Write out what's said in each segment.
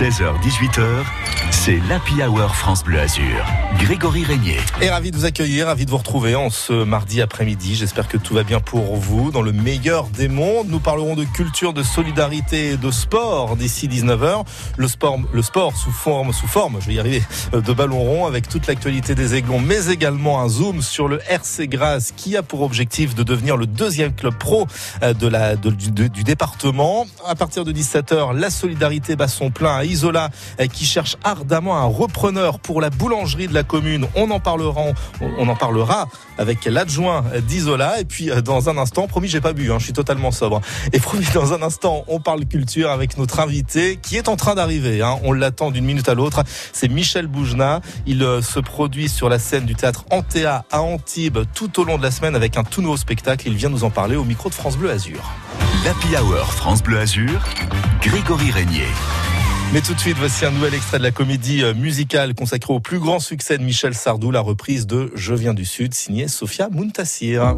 16h-18h, c'est l'Happy Hour France Bleu Azur. Grégory Régnier. Et ravi de vous accueillir, ravi de vous retrouver en ce mardi après-midi. J'espère que tout va bien pour vous. Dans le meilleur des mondes, nous parlerons de culture, de solidarité et de sport d'ici 19h. Le sport, le sport sous forme, sous forme, je vais y arriver, de ballon rond avec toute l'actualité des Aiglons, mais également un zoom sur le RC Grasse qui a pour objectif de devenir le deuxième club pro euh, du, département. À partir de 17h, la solidarité bat son plein Isola euh, qui cherche ardemment un repreneur pour la boulangerie de la commune. On en parlera, on en parlera avec l'adjoint d'Isola. Et puis euh, dans un instant, promis, j'ai pas bu, hein, je suis totalement sobre. Et promis, dans un instant, on parle culture avec notre invité qui est en train d'arriver. Hein. On l'attend d'une minute à l'autre. C'est Michel Boujna. Il euh, se produit sur la scène du théâtre Antea à Antibes tout au long de la semaine avec un tout nouveau spectacle. Il vient nous en parler au micro de France Bleu Azur. L'Happy Hour France Bleu Azur, Grégory Régnier. Mais tout de suite, voici un nouvel extrait de la comédie euh, musicale consacrée au plus grand succès de Michel Sardou, la reprise de Je viens du Sud, signée Sophia Muntassir. Un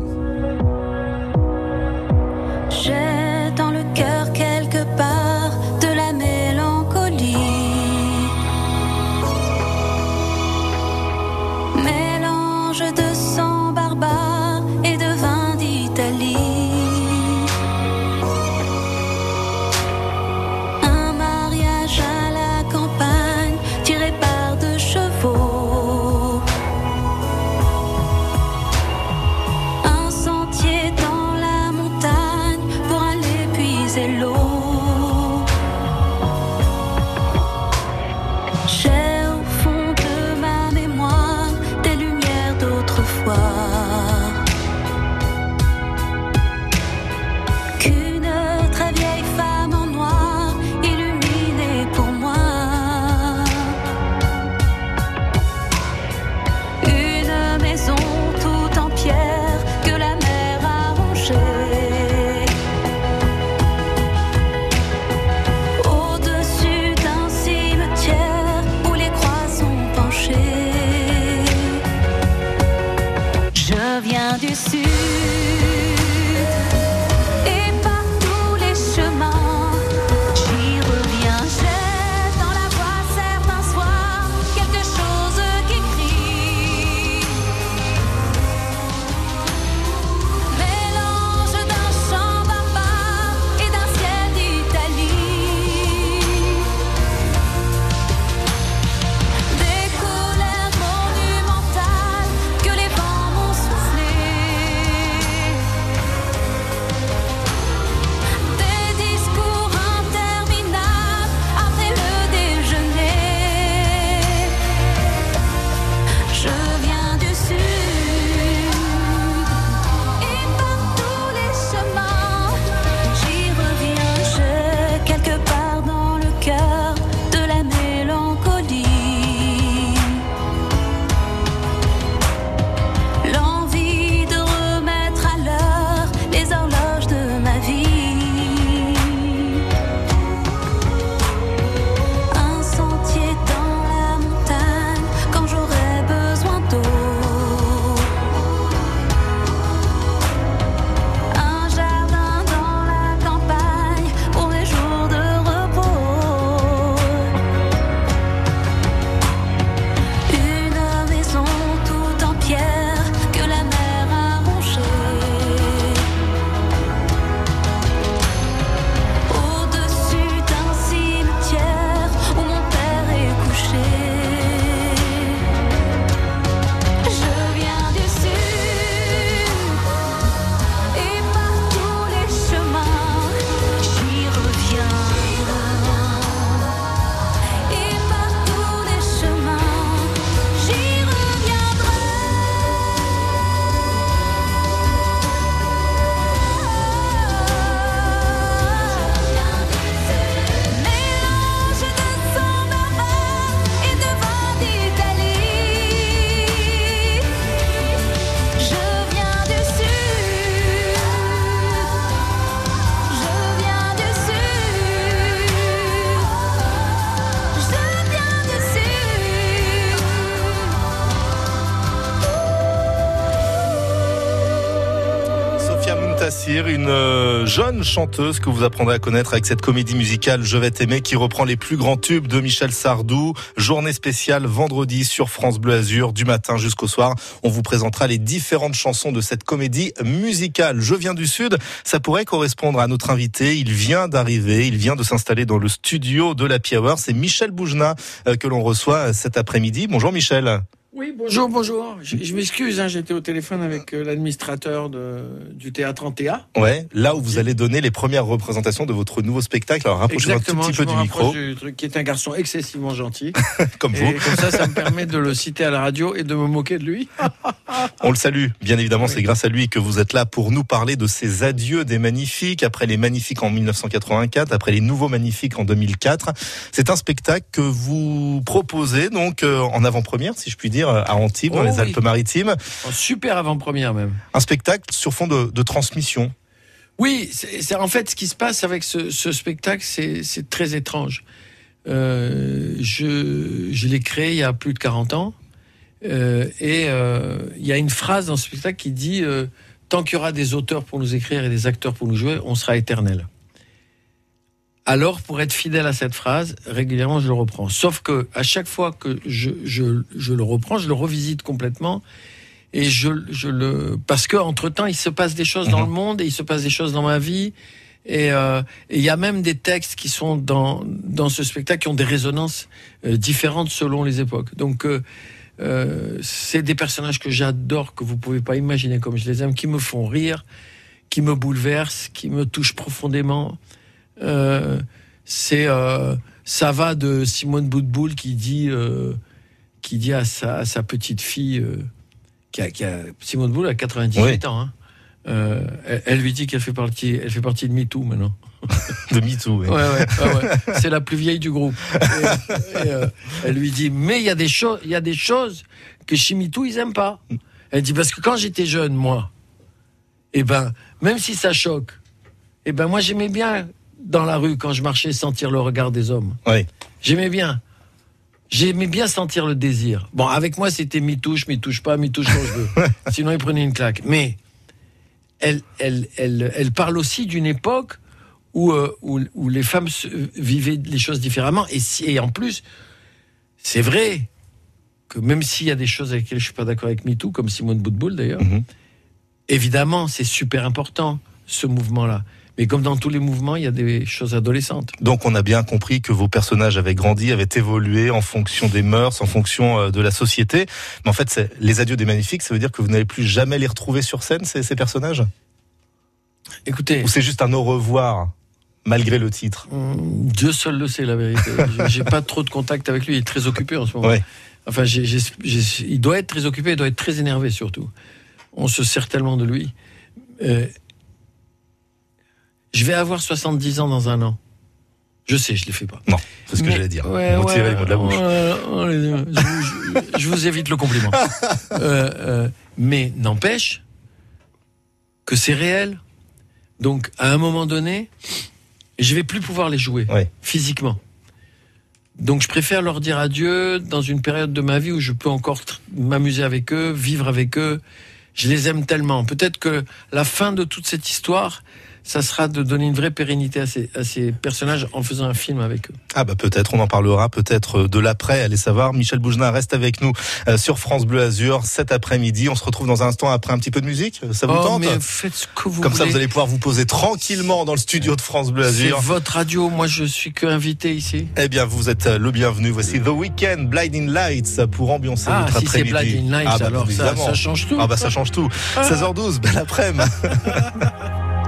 chanteuse que vous apprendrez à connaître avec cette comédie musicale Je vais t'aimer qui reprend les plus grands tubes de Michel Sardou. Journée spéciale vendredi sur France Bleu Azur du matin jusqu'au soir. On vous présentera les différentes chansons de cette comédie musicale. Je viens du Sud, ça pourrait correspondre à notre invité. Il vient d'arriver, il vient de s'installer dans le studio de la Hour. C'est Michel Boujna euh, que l'on reçoit cet après-midi. Bonjour Michel. Oui, bonjour, bonjour. Je, m'excuse, hein, j'étais au téléphone avec euh, l'administrateur du théâtre Antea. Ouais, là où vous allez donner les premières représentations de votre nouveau spectacle. Alors rapprochez-vous un tout petit peu du micro. Du truc, qui est un garçon excessivement gentil. comme vous. comme ça, ça me permet de le citer à la radio et de me moquer de lui. On le salue, bien évidemment, c'est grâce à lui que vous êtes là pour nous parler de ces adieux des magnifiques, après les magnifiques en 1984, après les nouveaux magnifiques en 2004. C'est un spectacle que vous proposez donc euh, en avant-première, si je puis dire à Antibes, dans les oh Alpes-Maritimes. super avant-première même. Un spectacle sur fond de, transmission. Oui, c'est en fait ce qui se passe avec ce, spectacle, c'est très étrange. Euh, je, l'ai créé il y a plus de 40 ans. Euh, et euh, il y a une phrase dans ce spectacle qui dit Tant qu'il y aura des auteurs pour nous écrire et des acteurs pour nous jouer, on sera éternel. Alors, pour être fidèle à cette phrase, régulièrement, je le reprends. Sauf que à chaque fois que je, je, je le reprends, je le revisite complètement. Et je, je le parce que entre temps, il se passe des choses dans mhm. le monde et il se passe des choses dans ma vie. Euh, et il y a même des textes qui sont dans dans ce spectacle qui ont des résonances euh, différentes selon les époques. Donc euh, euh, c'est des personnages que j'adore, que vous pouvez pas imaginer comme je les aime, qui me font rire, qui me bouleversent, qui me touchent profondément. Euh, c'est euh, ça va de Simone Boutboul qui dit euh, qui dit à sa, sa petite fille qui a, qui a, Simone Boutboul a 98 ans. Hein. Elle, lui dit qu'elle fait partie elle fait partie de MeToo maintenant. de MeToo. Ouais, ouais, ouais, C'est la plus vieille du groupe. elle lui dit mais il y a des choses il y a des choses que chez MeToo ils aiment pas. Elle dit parce que quand j'étais jeune moi, eh ben même si ça choque, eh ben moi j'aimais bien dans la rue quand je marchais sentir le regard des hommes. Oui. J'aimais bien. J'aimais bien sentir le désir. Bon, avec moi, c'était mi touche, mi touche pas, mi touche quand je veux. Sinon, il prenait une claque. Mais elle, elle, elle, elle parle aussi d'une époque où, euh, où, où, les femmes vivaient les choses différemment. Et, si, et en plus, c'est vrai que même s'il y a des choses avec lesquelles je suis pas d'accord avec MeToo, comme Simone Boutboul d'ailleurs, mhm. évidemment, c'est super important, ce mouvement-là. Mais comme dans tous les mouvements, il y a des choses adolescentes. Donc on a bien compris que vos personnages avaient grandi, avaient évolué en fonction des mœurs, en fonction euh, de la société. Mais en fait, les adieux des magnifiques, ça veut dire que vous n'allez plus jamais les retrouver sur scène, ces, ces personnages? Écoutez. Ou c'est juste un au revoir malgré le titre? Hum, Dieu seul le sait, la vérité. J'ai pas trop de contact avec lui, il est très occupé en ce moment. Enfin, il doit être très occupé, il doit être très énervé surtout. On se sert tellement de lui. Euh, je vais avoir 70 ans dans un an. Je sais, je ne les fais pas. Non, c'est ce que j'allais dire. Ouais, ouais, les mots de la bouche. je, vous évite le compliment. Euh, euh, mais n'empêche que c'est réel. Donc, à un moment donné, je vais plus pouvoir les jouer physiquement. Donc, je préfère leur dire adieu dans une période de ma vie où je peux encore m'amuser avec eux, vivre avec eux. Je les aime tellement. Peut-être que la fin de toute cette histoire, ça sera de donner une vraie pérennité à ces, à ces personnages en faisant un film avec eux. Ah bah peut-être, on en parlera peut-être de l'après, allez savoir. Michel Boujna reste avec nous euh, sur France Bleu Azur cet après-midi. On se retrouve dans un instant après un petit peu de musique. Ça vous oh, tente mais faites ce que vous Comme ça, vous allez pouvoir vous poser tranquillement dans le studio de France Bleu Azur. C'est votre radio, moi je suis que invité ici. Eh bien, vous êtes le bienvenu. Voici The Weekend, Blinding Lights pour ambiancer ah, votre si après-midi. Blinding Lights, ah, bah, alors ça, ça, change tout. Ah bah ça change tout. 16h12, belle après-midi.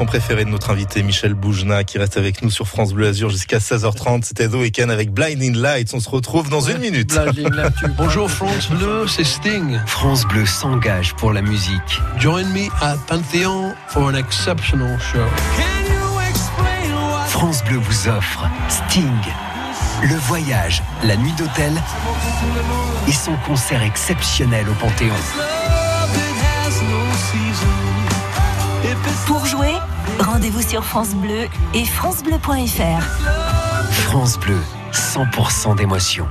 chanson préférée de notre invité Michel Boujna qui reste avec nous sur France Bleu Azur jusqu'à 16h30. C'était The Weekend avec Blinding Lights. On se retrouve dans une minute. Bonjour France Bleu, c'est Sting. France Bleu s'engage pour la musique. Join me at Panthéon for an exceptional show. France Bleu vous offre Sting, le voyage, la nuit d'hôtel et son concert exceptionnel au Panthéon. Pour jouer, rendez-vous sur France Bleu et francebleu.fr. France Bleu, 100% d'émotion.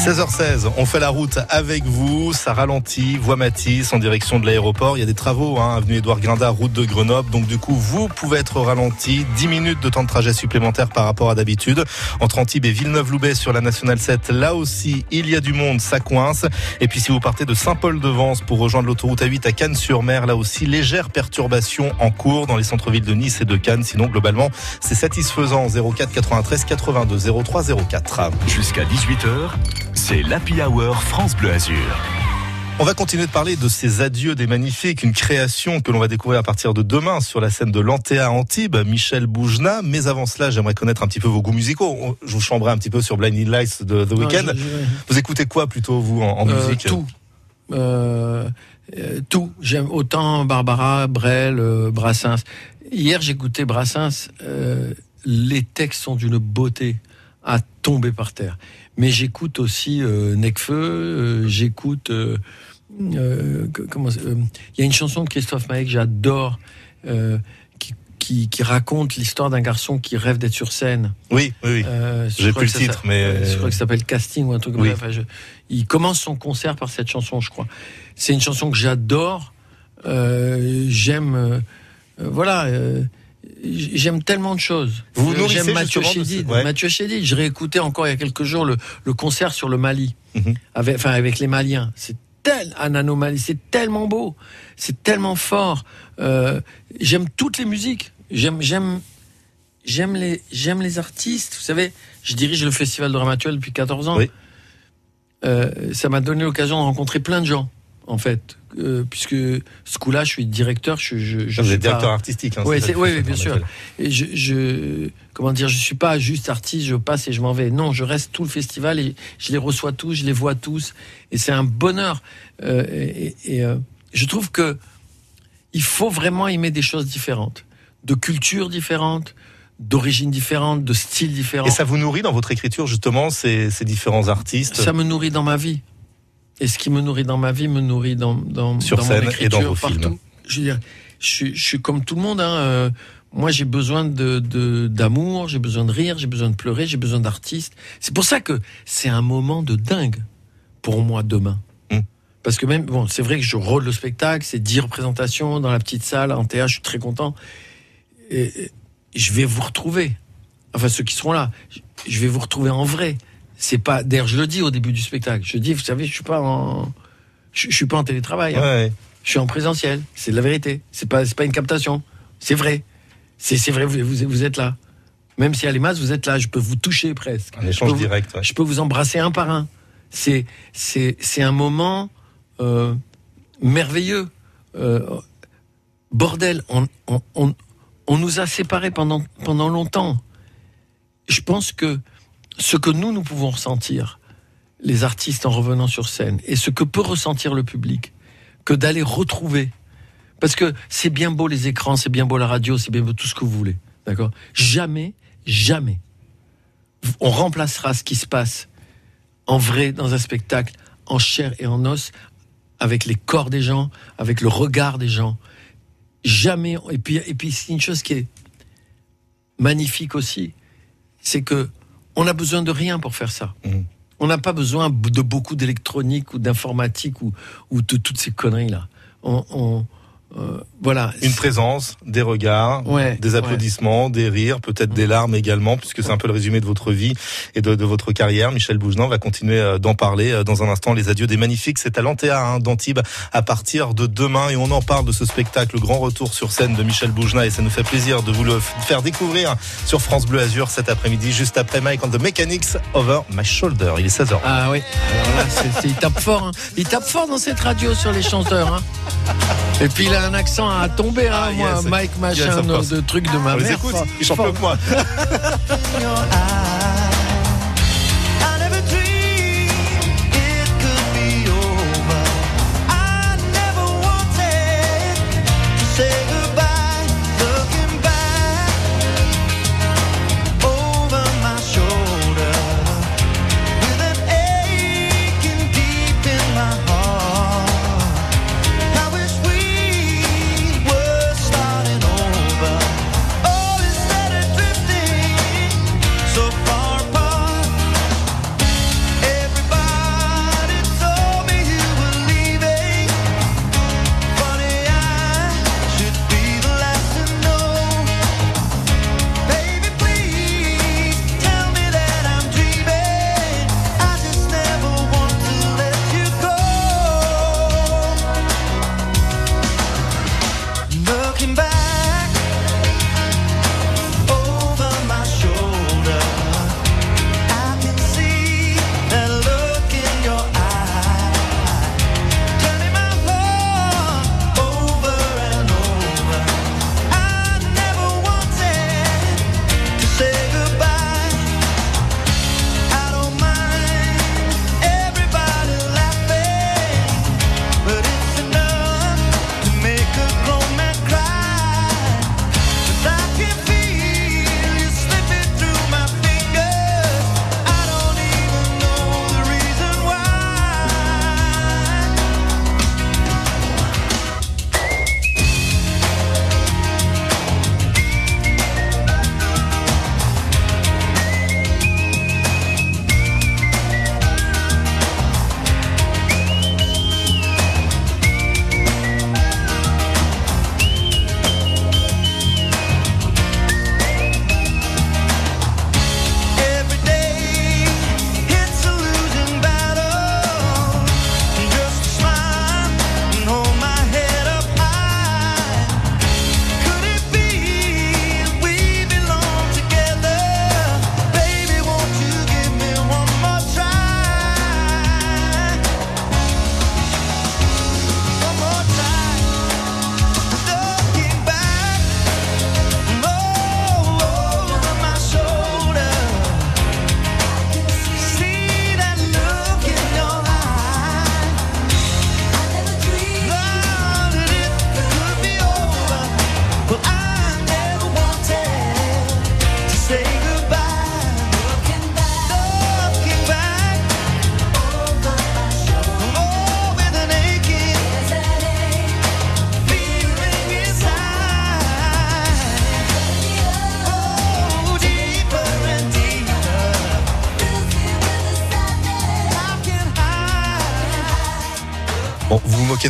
16h16, on fait la route avec vous, ça ralentit, voie Matisse en direction de l'aéroport. Il y a des travaux, hein, avenue Édouard Grinda, route de Grenoble. Donc du coup, vous pouvez être ralenti, 10 minutes de temps de trajet supplémentaire par rapport à d'habitude. Entre Antibes et Villeneuve-Loubet sur la Nationale 7, là aussi, il y a du monde, ça coince. Et puis si vous partez de Saint-Paul-de-Vence pour rejoindre l'autoroute A8 à Cannes-sur-Mer, là aussi, légère perturbation en cours dans les centres-villes de Nice et de Cannes. Sinon, globalement, c'est satisfaisant. 04 93 82 03 04. Jusqu'à 18 c'est l'Happy Hour France Bleu Azur. On va continuer de parler de ces adieux des magnifiques, une création que l'on va découvrir à partir de demain sur la scène de l'Antea Antibes, Michel Boujna. Mais avant cela, j'aimerais connaître un petit peu vos goûts musicaux. Je vous chambrerai un petit peu sur Blinding Lights de The Weeknd. Vous écoutez quoi plutôt, vous, en, Euh, musique Tout. Euh, euh, tout. J'aime autant Barbara, Brel, euh, Brassens. Hier, j'écoutais Brassens. euh, les textes sont d'une beauté à tomber par terre. Mais j'écoute aussi euh, Necfeu, euh, j'écoute. euh, comment Il y a une chanson de Christophe Maé que j'adore, qui, qui, qui raconte l'histoire d'un garçon qui rêve d'être sur scène. Oui, oui, oui. Je J'ai plus le titre, mais, je crois que ça s'appelle Casting ou un truc comme Oui. ça. Enfin, je- il commence son concert par cette chanson, je crois. C'est une chanson que j'adore. Euh, j'aime, euh, voilà. euh, J'aime tellement de choses. Vous Euh, J'aime Mathieu Chédid. ouais. Mathieu Chédid. Je réécoutais encore il y a quelques jours le, le concert sur le Mali, Mhm. avec, enfin avec les Maliens. C'est tel un anomalie. C'est tellement beau. C'est tellement fort. Euh, j'aime toutes les musiques. J'aime, j'aime, j'aime les, j'aime les artistes. Vous savez, je dirige le festival de Ramatuel depuis 14 ans. Oui. Euh, ça m'a donné l'occasion de rencontrer plein de gens, en fait. Euh, puisque ce coup-là, je suis directeur. Je, je, suis directeur pas- artistique. Hein, oui, bien en sûr. Et je, je, comment dire, je suis pas juste artiste, je passe et je m'en vais. Non, je reste tout le festival et je les reçois tous, je les vois tous, et c'est un bonheur. Euh, et et, euh, je trouve que il faut vraiment aimer des choses différentes, de cultures différentes, d'origines différentes, de styles différents. Et ça vous nourrit dans votre écriture, justement, ces, ces différents artistes? Ça me nourrit dans ma vie. Et ce qui me nourrit dans ma vie me nourrit dans, dans, Sur dans scène mon et dans écriture, vos films. partout. Je veux dire, je, suis- je suis comme tout le monde. Hein. euh, moi, j'ai besoin de d'amour, j'ai besoin de rire, j'ai besoin de pleurer, j'ai besoin d'artistes. C'est pour ça que c'est un moment de dingue pour moi demain. Mm. Parce que même, bon, c'est vrai que je rôde le spectacle, c'est 10 représentations dans la petite salle, en théâtre, je suis très content. Et, et je vais vous retrouver. Enfin, ceux qui seront là, je vais vous retrouver en vrai. C'est pas. D'ailleurs, je le dis au début du spectacle. Je dis, vous savez, je suis pas en. Je, je suis pas en télétravail. hein. Ouais. Je suis en présentiel. C'est de la vérité. C'est pas, c'est pas une captation. C'est vrai. C'est, c'est vrai. Vous, vous, vous êtes là. Même a les masses, vous êtes là. Je peux vous toucher presque. Un échange Je vous- direct. ouais. Je peux vous embrasser un par un. C'est, c'est, c'est un moment euh, merveilleux. Euh, bordel, on, on, on, on nous a séparés pendant, pendant longtemps. Je pense que ce que nous, nous pouvons ressentir, les artistes en revenant sur scène, et ce que peut ressentir le public, que d'aller retrouver. Parce que c'est bien beau les écrans, c'est bien beau la radio, c'est bien beau tout ce que vous voulez. D'accord? Jamais, jamais, on remplacera ce qui se passe en vrai dans un spectacle, en chair et en os, avec les corps des gens, avec le regard des gens. Jamais. Et puis, et puis c'est une chose qui est magnifique aussi, c'est que on a besoin de rien pour faire ça. Mhm. On n'a pas besoin de beaucoup d'électronique ou d'informatique ou, ou de toutes ces conneries là. On, on- euh, voilà. Une présence, des regards, Ouais, des applaudissements, des rires, peut-être des larmes également, puisque c'est un peu le résumé de votre vie et de, de votre carrière. Michel Bougenin va continuer euh, d'en parler euh, dans un instant. Les adieux des magnifiques, c'est à l'Antea hein, d'Antibes à partir de demain et on en parle de ce spectacle, le grand retour sur scène de Michel Bougenin et ça nous fait plaisir de vous le faire découvrir sur France Bleu Azur cet après-midi, juste après Mike on the Mechanics Over My Shoulder. Il est 16h. Ah oui, alors là, il tape fort. hein. Il tape fort dans cette radio sur les chanteurs. hein. Et puis là, a un accent à tomber, hein, Ah, moi, yes. Mike Yes, machin, of de, trucs de ma On les mère. écoute, ils chantent mieux que moi.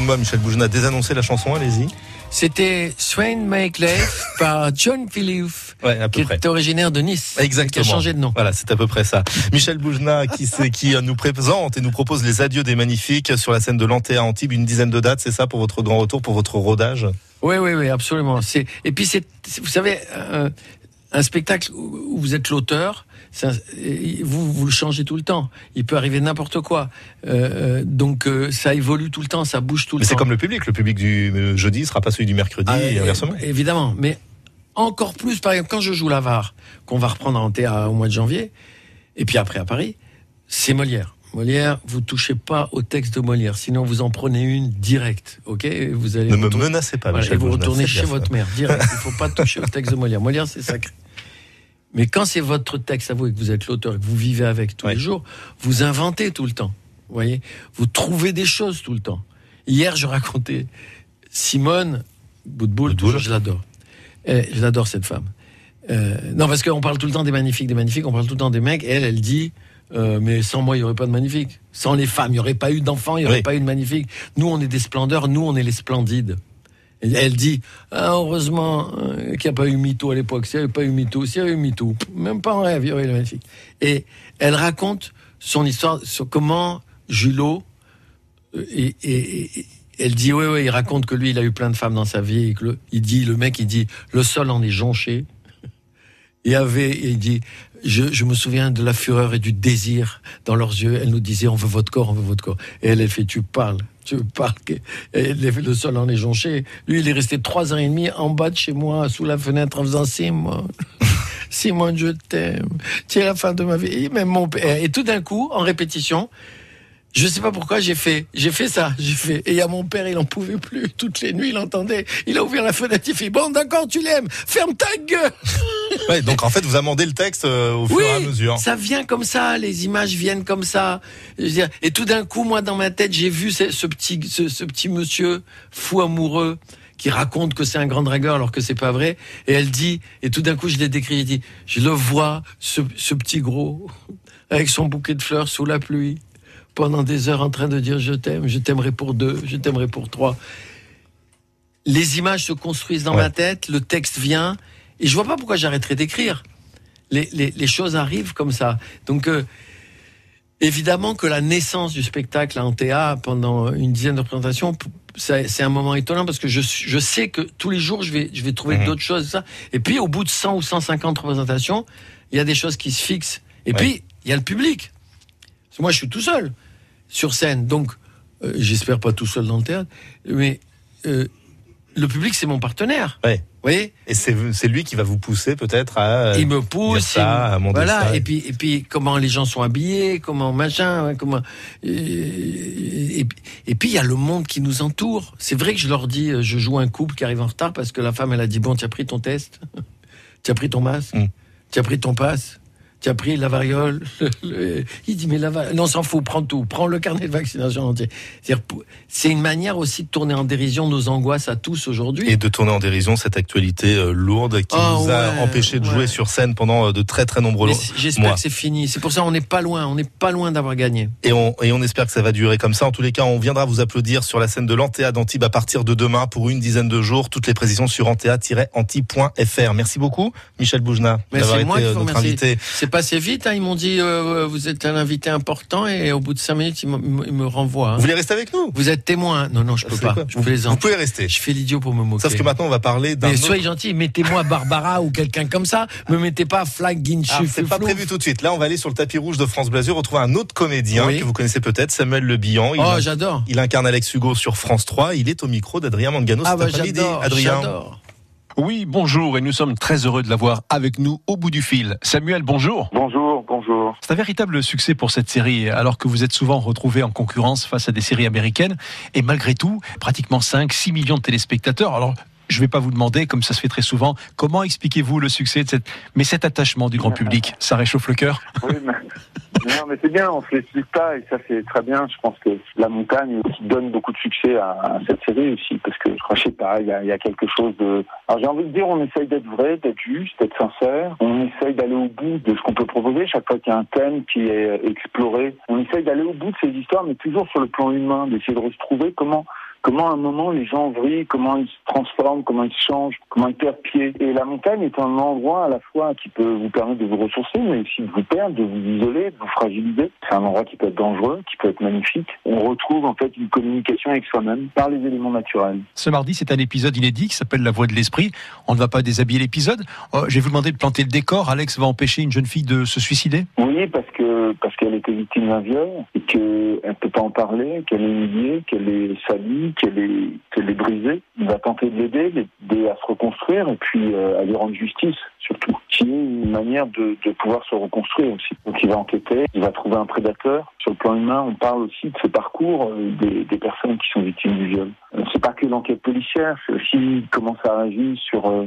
De moi, Michel Boujna. Désannoncez la chanson, allez-y. C'était Swain Make Life par John Phillips, Ouais, à qui près. est originaire de Nice. Exactement. Qui a changé de nom. Voilà, c'est à peu près ça. Michel Boujna qui, qui euh, nous présente et nous propose les adieux des magnifiques sur la scène de l'Anté à Antibes, une dizaine de dates, c'est ça pour votre grand retour, pour votre rodage? Oui, oui, oui, absolument. C'est et puis c'est, vous savez, un, un spectacle où vous êtes l'auteur, vous vous le changez tout le temps. Il peut arriver n'importe quoi. Euh, euh, donc euh, ça évolue tout le temps, ça bouge tout le Mais c'est temps. comme le public, le public du jeudi sera pas celui du mercredi Ah, et euh, inversement. Évidemment, mais encore plus, par exemple, quand je joue l'avare, qu'on va reprendre en théâtre au mois de janvier, et puis après à Paris, c'est Molière. Molière, vous touchez pas au texte de Molière, sinon vous en prenez une directe, ok? Vous allez Ne me retourner- menacez pas, voilà, Michel et vous retournez chez votre mère, direct. Il faut pas toucher au texte de Molière. Molière, c'est sacré. Mais quand c'est votre texte à vous et que vous êtes l'auteur et que vous vivez avec tous Ouais. les jours, vous inventez tout le temps. Vous voyez? Vous trouvez des choses tout le temps. Hier, je racontais Simone Boutboul, Boutboul. je l'adore. Eh, je l'adore cette femme. Euh, non, parce qu'on parle tout le temps des magnifiques, des magnifiques, on parle tout le temps des mecs. Et elle, elle dit, euh, mais sans moi, il n'y aurait pas de magnifiques. Sans les femmes, il n'y aurait pas eu d'enfants, il n'y aurait Oui. pas eu de magnifiques. Nous, on est des splendeurs, nous, on est les splendides. Et elle dit, ah, heureusement euh, qu'il n'y a pas eu MeToo à l'époque. S'il n'y avait pas eu MeToo, s'il y avait eu MeToo, même pas en rêve, il y aurait eu les magnifiques. Et elle raconte son histoire sur comment Julot, euh, et, et- et- elle dit, oui, oui, il raconte que lui, il a eu plein de femmes dans sa vie. Et que le, il dit, le mec, il dit, le sol en est jonché. Il y avait, il dit, je, je me souviens de la fureur et du désir dans leurs yeux. Elle nous disait, on veut votre corps, on veut votre corps. Et elle, elle fait, tu parles, tu parles. Et le sol en est jonché. Lui, il est resté trois ans et demi en bas de chez moi, sous la fenêtre, en faisant Simon. Simon, je t'aime. Tu es la fin de ma vie. Et mon. Et tout d'un coup, en répétition, je sais pas pourquoi j'ai fait, j'ai fait ça, j'ai fait. Et il y a mon père, il en pouvait plus. Toutes les nuits, il entendait. Il a ouvert la fenêtre, il fait bon, d'accord, tu l'aimes. Ferme ta gueule. Ouais, donc en fait, vous amendez le texte euh, au fur et à mesure. ça vient comme ça, les images viennent comme ça. Je veux dire, Et tout d'un coup, moi, dans ma tête, j'ai vu ce, ce petit, ce, ce petit monsieur fou amoureux qui raconte que c'est un grand dragueur alors que c'est pas vrai. Et elle dit, et tout d'un coup, je l'ai décrit, elle dit, je le vois, ce, ce petit gros, avec son bouquet de fleurs sous la pluie, pendant des heures en train de dire je t'aime, je t'aimerai pour deux, je t'aimerai pour trois. Les images se construisent dans Ouais. ma tête, le texte vient, et je vois pas pourquoi j'arrêterai d'écrire. Les, les, les choses arrivent comme ça. Donc, euh, évidemment que la naissance du spectacle à Antea pendant une dizaine de représentations, c'est un moment étonnant parce que je, je sais que tous les jours, je vais, je vais trouver Mhm. d'autres choses. Ça. Et puis, au bout de 100 ou 150 représentations, il y a des choses qui se fixent. Et Ouais. puis, il y a le public. Moi, je suis tout seul sur scène. Donc, euh, j'espère pas tout seul dans le théâtre. Mais euh, le public, c'est mon partenaire. Ouais. Vous voyez Et c'est lui qui va vous pousser peut-être à. euh, il me pousse, ça, il me- à monter voilà. ça. Et puis, et puis, comment les gens sont habillés, comment machin, hein, comment. Et, et, et puis, il y a le monde qui nous entoure. C'est vrai que je leur dis, je joue un couple qui arrive en retard parce que la femme, elle a dit bon, tu as pris ton test, tu as pris ton masque, Mm. tu as pris ton passe. Tu as pris la variole. le- il dit mais la variole, non, on s'en fout, prends tout, prends le carnet de vaccination entier. C'est une manière aussi de tourner en dérision nos angoisses à tous aujourd'hui. Et de tourner en dérision cette actualité euh, lourde qui Ah, nous a empêché de jouer sur scène pendant euh, de très très nombreux c- J'espère que c'est fini. C'est pour ça on n'est pas loin. On n'est pas loin d'avoir gagné. Et on, et on espère que ça va durer comme ça. En tous les cas, on viendra vous applaudir sur la scène de l'Antea d'Antibes à partir de demain pour une dizaine de jours. Toutes les précisions sur antea-anti.fr. Merci beaucoup, Michel Boujna, d'avoir été euh, notre invité. C'est passé vite. Hein. Ils m'ont dit euh, vous êtes un invité important et au bout de cinq minutes ils me, ils me renvoient. hein. Vous voulez rester avec nous? Vous êtes témoin. Non non je peux C'est pas. quoi? Je vous, plaisante. vous pouvez rester. Je fais l'idiot pour me moquer. Sauf que maintenant, on va parler d'un mais autre... soyez gentil, mettez-moi Barbara ou quelqu'un comme ça. Me mettez pas Flag Ah, c'est pas prévu tout de suite. Là, on va aller sur le tapis rouge de France Blasure, retrouver un autre comédien Oui. que vous connaissez peut-être, Samuel Le Bihan. Il, Oh j'adore. il incarne Alex Hugo sur France 3. Il est au micro d'Adrien Mangano Ah cet bah après-midi. j'adore. Adrien. Oui, bonjour, et nous sommes très heureux de l'avoir avec nous au bout du fil. Samuel, bonjour. Bonjour, bonjour. C'est un véritable succès pour cette série, alors que vous êtes souvent retrouvé en concurrence face à des séries américaines, et malgré tout, pratiquement 5-6 millions de téléspectateurs. Alors, je ne vais pas vous demander, comme ça se fait très souvent, comment expliquez-vous le succès de cette... Mais cet attachement du grand public, ça réchauffe le cœur Oui, mais, non, mais c'est bien, on se l'explique pas et ça c'est très bien. Je pense que la montagne qui donne beaucoup de succès à, cette série aussi parce que je sais pas, il y a, y a quelque chose de. Alors j'ai envie de dire, on essaye d'être vrai, d'être juste, d'être sincère. On essaye d'aller au bout de ce qu'on peut proposer. Chaque fois qu'il y a un thème qui est exploré, on essaye d'aller au bout de ces histoires, mais toujours sur le plan humain, d'essayer de retrouver comment comment à un moment les gens vrillent, comment ils se transforment, comment ils changent, comment ils perdent pied. Et la montagne est un endroit à la fois qui peut vous permettre de vous ressourcer, mais aussi de vous perdre, de vous isoler, de vous fragiliser. C'est un endroit qui peut être dangereux, qui peut être magnifique. On retrouve en fait une communication avec soi-même par les éléments naturels. Ce mardi, c'est un épisode inédit qui s'appelle La Voix de l'Esprit. On ne va pas déshabiller l'épisode. Euh, je vais vous demander de planter le décor. Alex va empêcher une jeune fille de se suicider Oui, parce que parce qu'elle était victime d'un viol et qu'elle ne peut pas en parler, qu'elle est humiliée, qu'elle est salie, qu'elle est qu'elle est brisée. Il va tenter de l'aider, l'aider à se reconstruire et puis euh, à lui rendre justice surtout, qui est une manière de, pouvoir se reconstruire aussi. Donc il va enquêter, il va trouver un prédateur. Sur le plan humain, on parle aussi de ce parcours euh, des, des personnes qui sont victimes du viol. Euh, C'est pas que l'enquête policière, c'est aussi comment ça agit sur euh,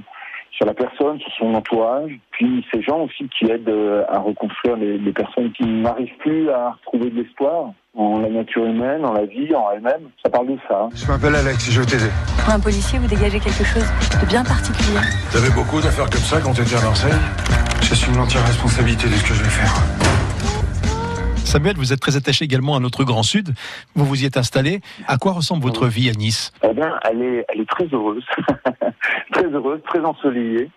sur la personne, sur son entourage, puis ces gens aussi qui aident euh, à reconstruire les, les personnes qui n'arrivent plus à retrouver de l'espoir en la nature humaine, en la vie, en elle-même. Ça parle de ça. Je m'appelle Alex, je vais t'aider. Pour un policier, vous dégagez quelque chose de bien particulier. T'avais beaucoup d'affaires comme ça quand t'étais à Marseille? J'assume l'entière responsabilité de ce que je vais faire. Samuel, vous êtes très attaché également à notre Grand Sud. Vous vous y êtes installé. À quoi ressemble votre vie à Nice Eh bien, elle est, elle est très heureuse, très heureuse, très ensoleillée.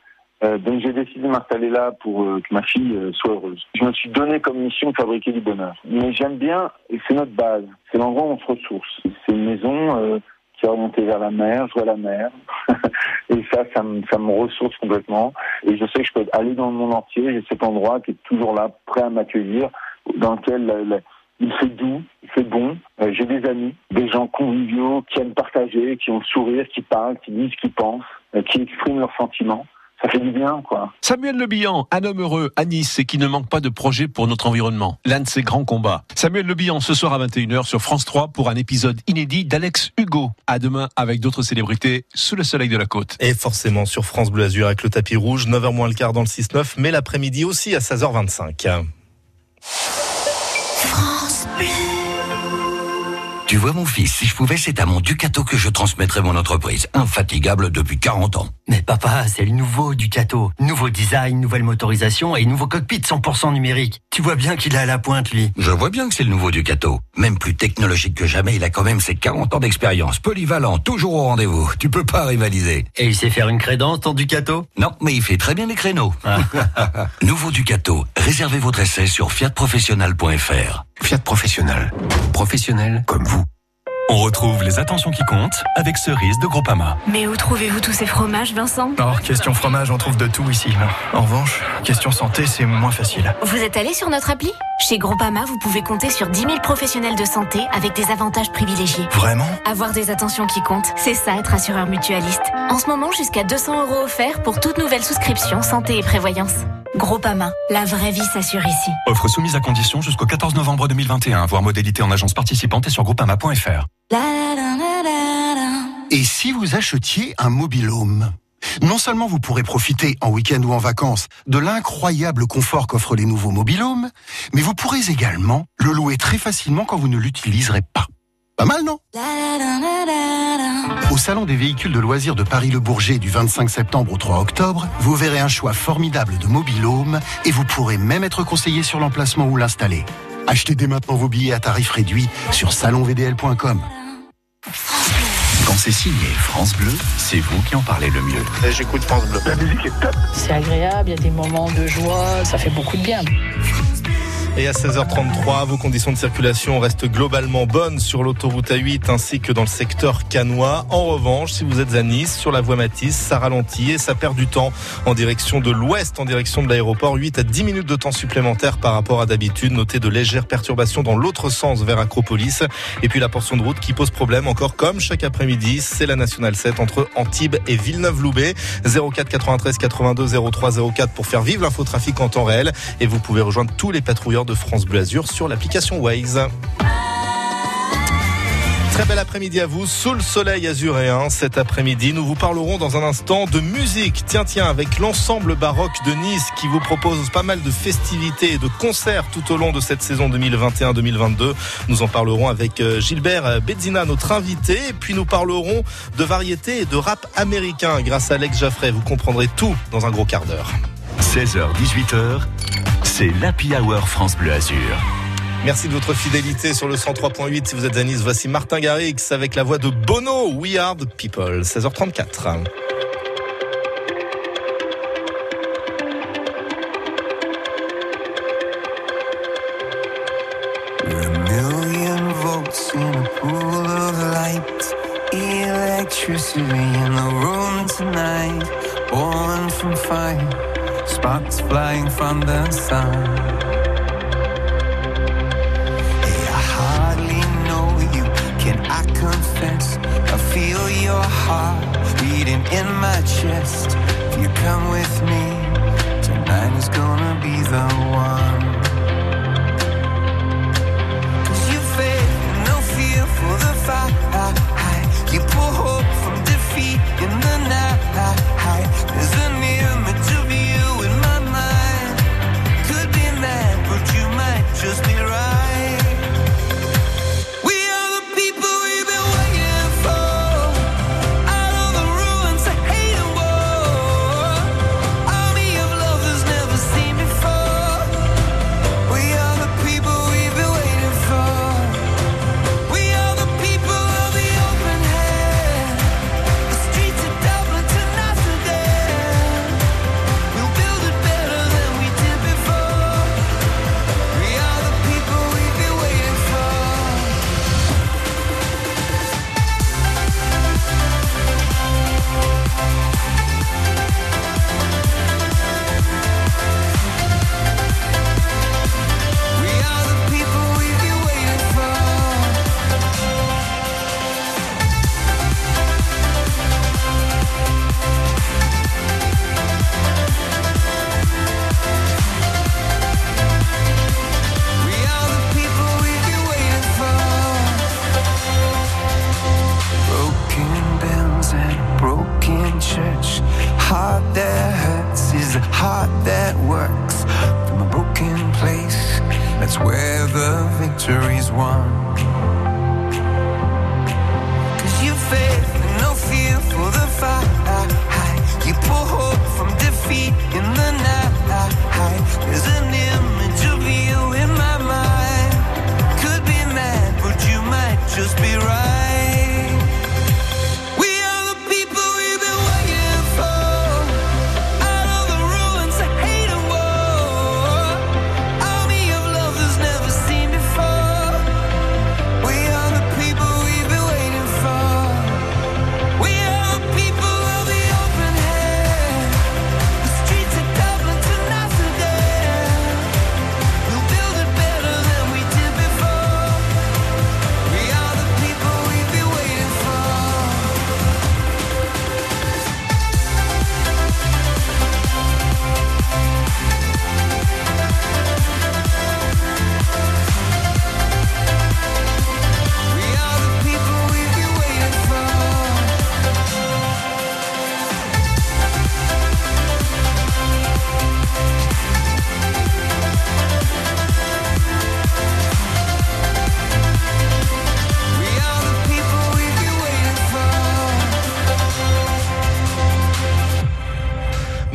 Euh, donc j'ai décidé de m'installer là pour euh, que ma fille euh, soit heureuse. Je me suis donné comme mission de fabriquer du bonheur. Mais j'aime bien, et c'est notre base, c'est l'endroit où on se ressource. C'est une maison qui est orientée vers la mer, je vois la mer. et ça, ça me, ça me ressource complètement. Et je sais que je peux aller dans le monde entier. J'ai cet endroit qui est toujours là, prêt à m'accueillir, dans lequel la- la- il fait doux, il fait bon. Euh, J'ai des amis, des gens conviviaux qui aiment partager, qui ont le sourire, qui parlent, qui disent ce qu'ils pensent, euh, qui expriment leurs sentiments. Ça fait du bien, quoi. Samuel Le Bihan, un homme heureux à Nice et qui ne manque pas de projets pour notre environnement. L'un de ses grands combats. Samuel Le Bihan ce soir à 21h sur France 3 pour un épisode inédit d'Alex Hugo. À demain avec d'autres célébrités sous le soleil de la côte. Et forcément sur France Bleu Azur avec le tapis rouge, 9h moins le quart dans le 6-9, mais l'après-midi aussi à 16h25. Tu vois, mon fils, si je pouvais, c'est à mon Ducato que je transmettrais mon entreprise. Infatigable depuis 40 ans. Mais papa, c'est le nouveau Ducato. Nouveau design, nouvelle motorisation et nouveau cockpit 100% numérique. Tu vois bien qu'il est à la pointe, lui. Je vois bien que c'est le nouveau Ducato. Même plus technologique que jamais, il a quand même ses 40 ans d'expérience. Polyvalent, toujours au rendez-vous. Tu peux pas rivaliser. Et il sait faire une crédence, ton Ducato? Non, mais il fait très bien les créneaux. nouveau Ducato. Réservez votre essai sur fiatprofessionnel.fr. Fiat Professionnel. Professionnel comme vous. On retrouve les attentions qui comptent avec Cerise de Groupama. Mais où trouvez-vous tous ces fromages, Vincent? Alors, question fromage, on trouve de tout ici. En revanche, question santé, c'est moins facile. Vous êtes allé sur notre appli? Chez Groupama, vous pouvez compter sur 10 000 professionnels de santé avec des avantages privilégiés. Vraiment? Avoir des attentions qui comptent, c'est ça être assureur mutualiste. En ce moment, jusqu'à 200 euros offerts pour toute nouvelle souscription santé et prévoyance. Groupama, la vraie vie s'assure ici. Offre soumise à condition jusqu'au 14 novembre 2021. Voir modalité en agence participante et sur groupama.fr. Et si vous achetiez un mobilhome? Non seulement vous pourrez profiter en week-end ou en vacances de l'incroyable confort qu'offrent les nouveaux mobilhomes, mais vous pourrez également le louer très facilement quand vous ne l'utiliserez pas. Pas mal, non? Au Salon des véhicules de loisirs de Paris-le-Bourget du 25 septembre au 3 octobre, vous verrez un choix formidable de mobilhomes et vous pourrez même être conseillé sur l'emplacement où l'installer. Achetez dès maintenant vos billets à tarif réduit sur salonvdl.com. Quand c'est signé France Bleu, c'est vous qui en parlez le mieux. J'écoute France Bleu. La musique est top. C'est agréable, il y a des moments de joie, ça fait beaucoup de bien. Et à 16h33, vos conditions de circulation restent globalement bonnes sur l'autoroute A8 ainsi que dans le secteur canois. En revanche, si vous êtes à Nice, sur la voie Matisse, ça ralentit et ça perd du temps en direction de l'ouest, en direction de l'aéroport. 8 à 10 minutes de temps supplémentaire par rapport à d'habitude. Notez de légères perturbations dans l'autre sens vers Acropolis. Et puis la portion de route qui pose problème encore comme chaque après-midi, c'est la nationale 7 entre Antibes et Villeneuve-Loubet. 04 93 82 03 04 pour faire vivre l'infotrafic en temps réel. Et vous pouvez rejoindre tous les patrouilleurs de France Bleu Azur sur l'application Waze. Très bel après-midi à vous, sous le soleil azuréen. Cet après-midi, nous vous parlerons dans un instant de musique. Tiens, tiens, avec l'ensemble baroque de Nice qui vous propose pas mal de festivités et de concerts tout au long de cette saison 2021-2022. Nous en parlerons avec euh, Gilbert Bedzina, notre invité. Puis nous parlerons de variété et de rap américain grâce à Alex Jaffray. Vous comprendrez tout dans un gros quart d'heure. 16h, 18h, c'est l'Happy Hour France Bleu Azur. Merci de votre fidélité sur le 103.8. Si vous êtes à Nice, voici Martin Garrix avec la voix de Bono, We Are the People, 16h34. We're a million volts in a pool of light. Electricity in the room tonight. Born from fire. Sparks flying from the sun. Hey, I hardly know you. Can I confess? I feel your heart beating in my chest. If you come with me, tonight is gonna be the one. You faith, no fear for the fight. You pull hope from defeat in the night. There's an image heart that works from a broken place. That's where the victory's won. Cause you faith and no fear for the fight. You pull hope from defeat in the night. There's an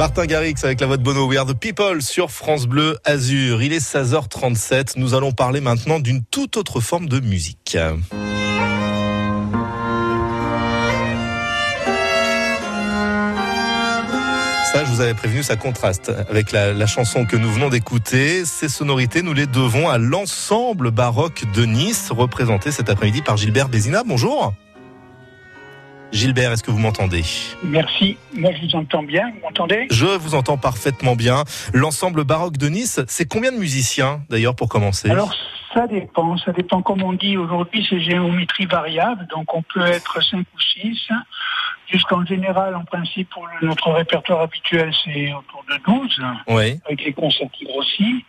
Martin Garrix avec la voix de Bono, We Are the People sur France Bleu Azur. Il est 16h37. Nous allons parler maintenant d'une toute autre forme de musique. Ça, je vous avais prévenu, ça contraste avec la, la chanson que nous venons d'écouter. Ces sonorités, nous les devons à l'ensemble baroque de Nice, représenté cet après-midi par Gilbert Bézina. Bonjour. Gilbert, est-ce que vous m'entendez? Merci. Moi, je vous entends bien. Vous m'entendez? Je vous entends parfaitement bien. L'ensemble baroque de Nice, c'est combien de musiciens d'ailleurs pour commencer? Alors, ça dépend. Ça dépend, comme on dit aujourd'hui, c'est géométrie variable. Donc, on peut être 5 ou 6. Jusqu'en général, en principe, pour le- notre répertoire habituel, c'est autour de 12. Oui. Avec les concerts qui grossissent.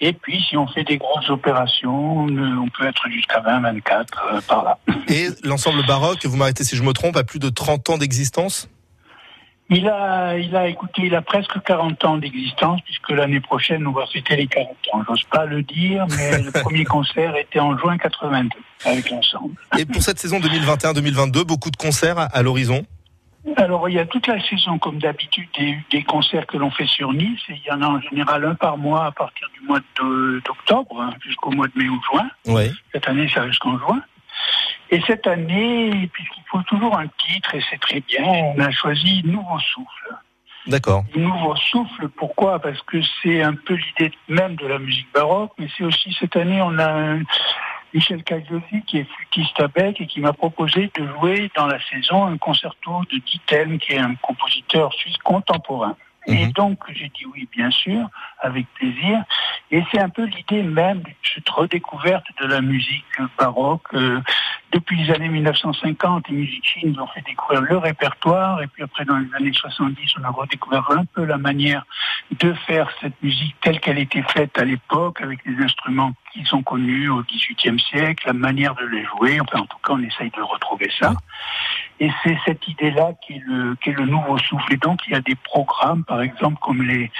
Et puis, si on fait des grosses opérations, on peut être jusqu'à 20, 24 euh, par là. Et l'ensemble baroque, vous m'arrêtez si je me trompe, a plus de 30 ans d'existence? Il a, il a écouté, il a presque 40 ans d'existence, puisque l'année prochaine, on va fêter les 40 ans. J'ose pas le dire, mais le premier concert était en juin 82, avec l'ensemble. Et pour cette saison 2021-2022, beaucoup de concerts à l'horizon? Alors, il y a toute la saison, comme d'habitude, des, des concerts que l'on fait sur Nice, et il y en a en général un par mois à partir du mois de- d'octobre, hein, jusqu'au mois de mai ou juin. Oui. Cette année, ça jusqu'en juin. Et cette année, puisqu'il faut toujours un titre, et c'est très bien, on a choisi Nouveau Souffle. D'accord. Nouveau souffle, pourquoi? Parce que c'est un peu l'idée même de la musique baroque, mais c'est aussi cette année, on a un Michel Cagliosi qui est flûtiste à bec et qui m'a proposé de jouer dans la saison un concerto de Dittelm, qui est un compositeur suisse contemporain. Et donc, j'ai dit oui, bien sûr, avec plaisir. Et c'est un peu l'idée même de cette redécouverte de la musique baroque. Euh, depuis les années 1950, les musiciens nous ont fait découvrir le répertoire. Et puis après, dans les années 70, on a redécouvert un peu la manière de faire cette musique telle qu'elle était faite à l'époque, avec les instruments qui sont connus au XVIIIe siècle, la manière de les jouer. Enfin, en tout cas, on essaye de retrouver ça. Et c'est cette idée-là qui est, le, qui est le nouveau souffle. Et donc, il y a des programmes, par exemple, comme les,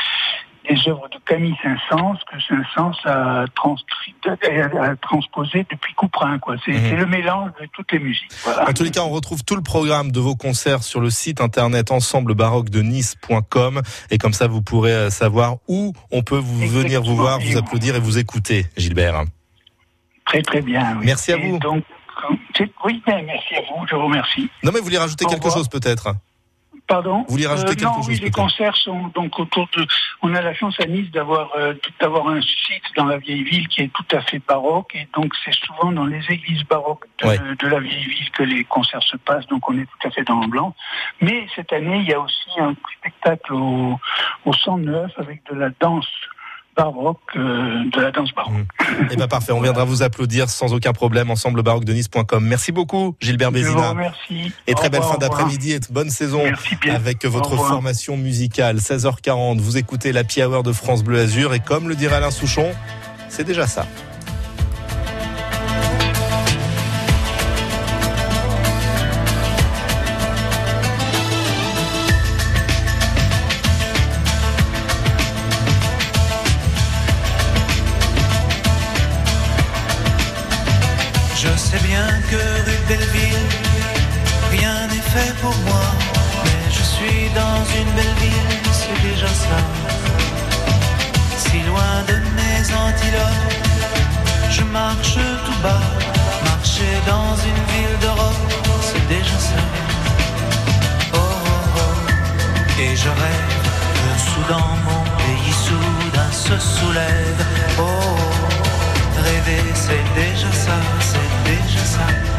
les œuvres de Camille Saint-Saëns, que Saint-Saëns a, a, transposé depuis Couperin. Quoi. C'est, le mélange de toutes les musiques. Voilà. En tous les cas, on retrouve tout le programme de vos concerts sur le site internet ensemblebaroque-de-nice.com et comme ça, vous pourrez euh, savoir où on peut vous venir vous voir, vous applaudir et vous écouter, Gilbert. Très, très bien. oui. Merci à Et vous. Donc, oui, ben, merci à vous. Je vous remercie. Non, mais vous voulez rajouter Au quelque revoir. chose peut-être Pardon Vous voulez rajouter Euh, quelque non, chose oui, les concerts sont donc autour de. On a la chance à Nice d'avoir euh, d'avoir un site dans la vieille ville qui est tout à fait baroque et donc c'est souvent dans les églises baroques de, Ouais. de la vieille ville que les concerts se passent. Donc on est tout à fait dans le blanc. Mais cette année, il y a aussi un spectacle au, au 109 avec de la danse baroque, euh, de la danse baroque. Eh ben parfait, on viendra vous applaudir sans aucun problème, ensemblebaroque-de-nice.com. Merci beaucoup, Gilbert Bézina. remercie. Et Au très belle fin d'après-midi et bonne saison bien. avec votre formation musicale. 16h40, vous écoutez la Hour de France Bleu Azur et comme le dirait Alain Souchon, c'est déjà ça. Je marche tout bas. Marcher dans une ville d'Europe, c'est déjà ça. Oh, oh, oh. Et je rêve que soudain mon pays soudain se soulève. Oh, oh. rêver c'est déjà ça, c'est déjà ça.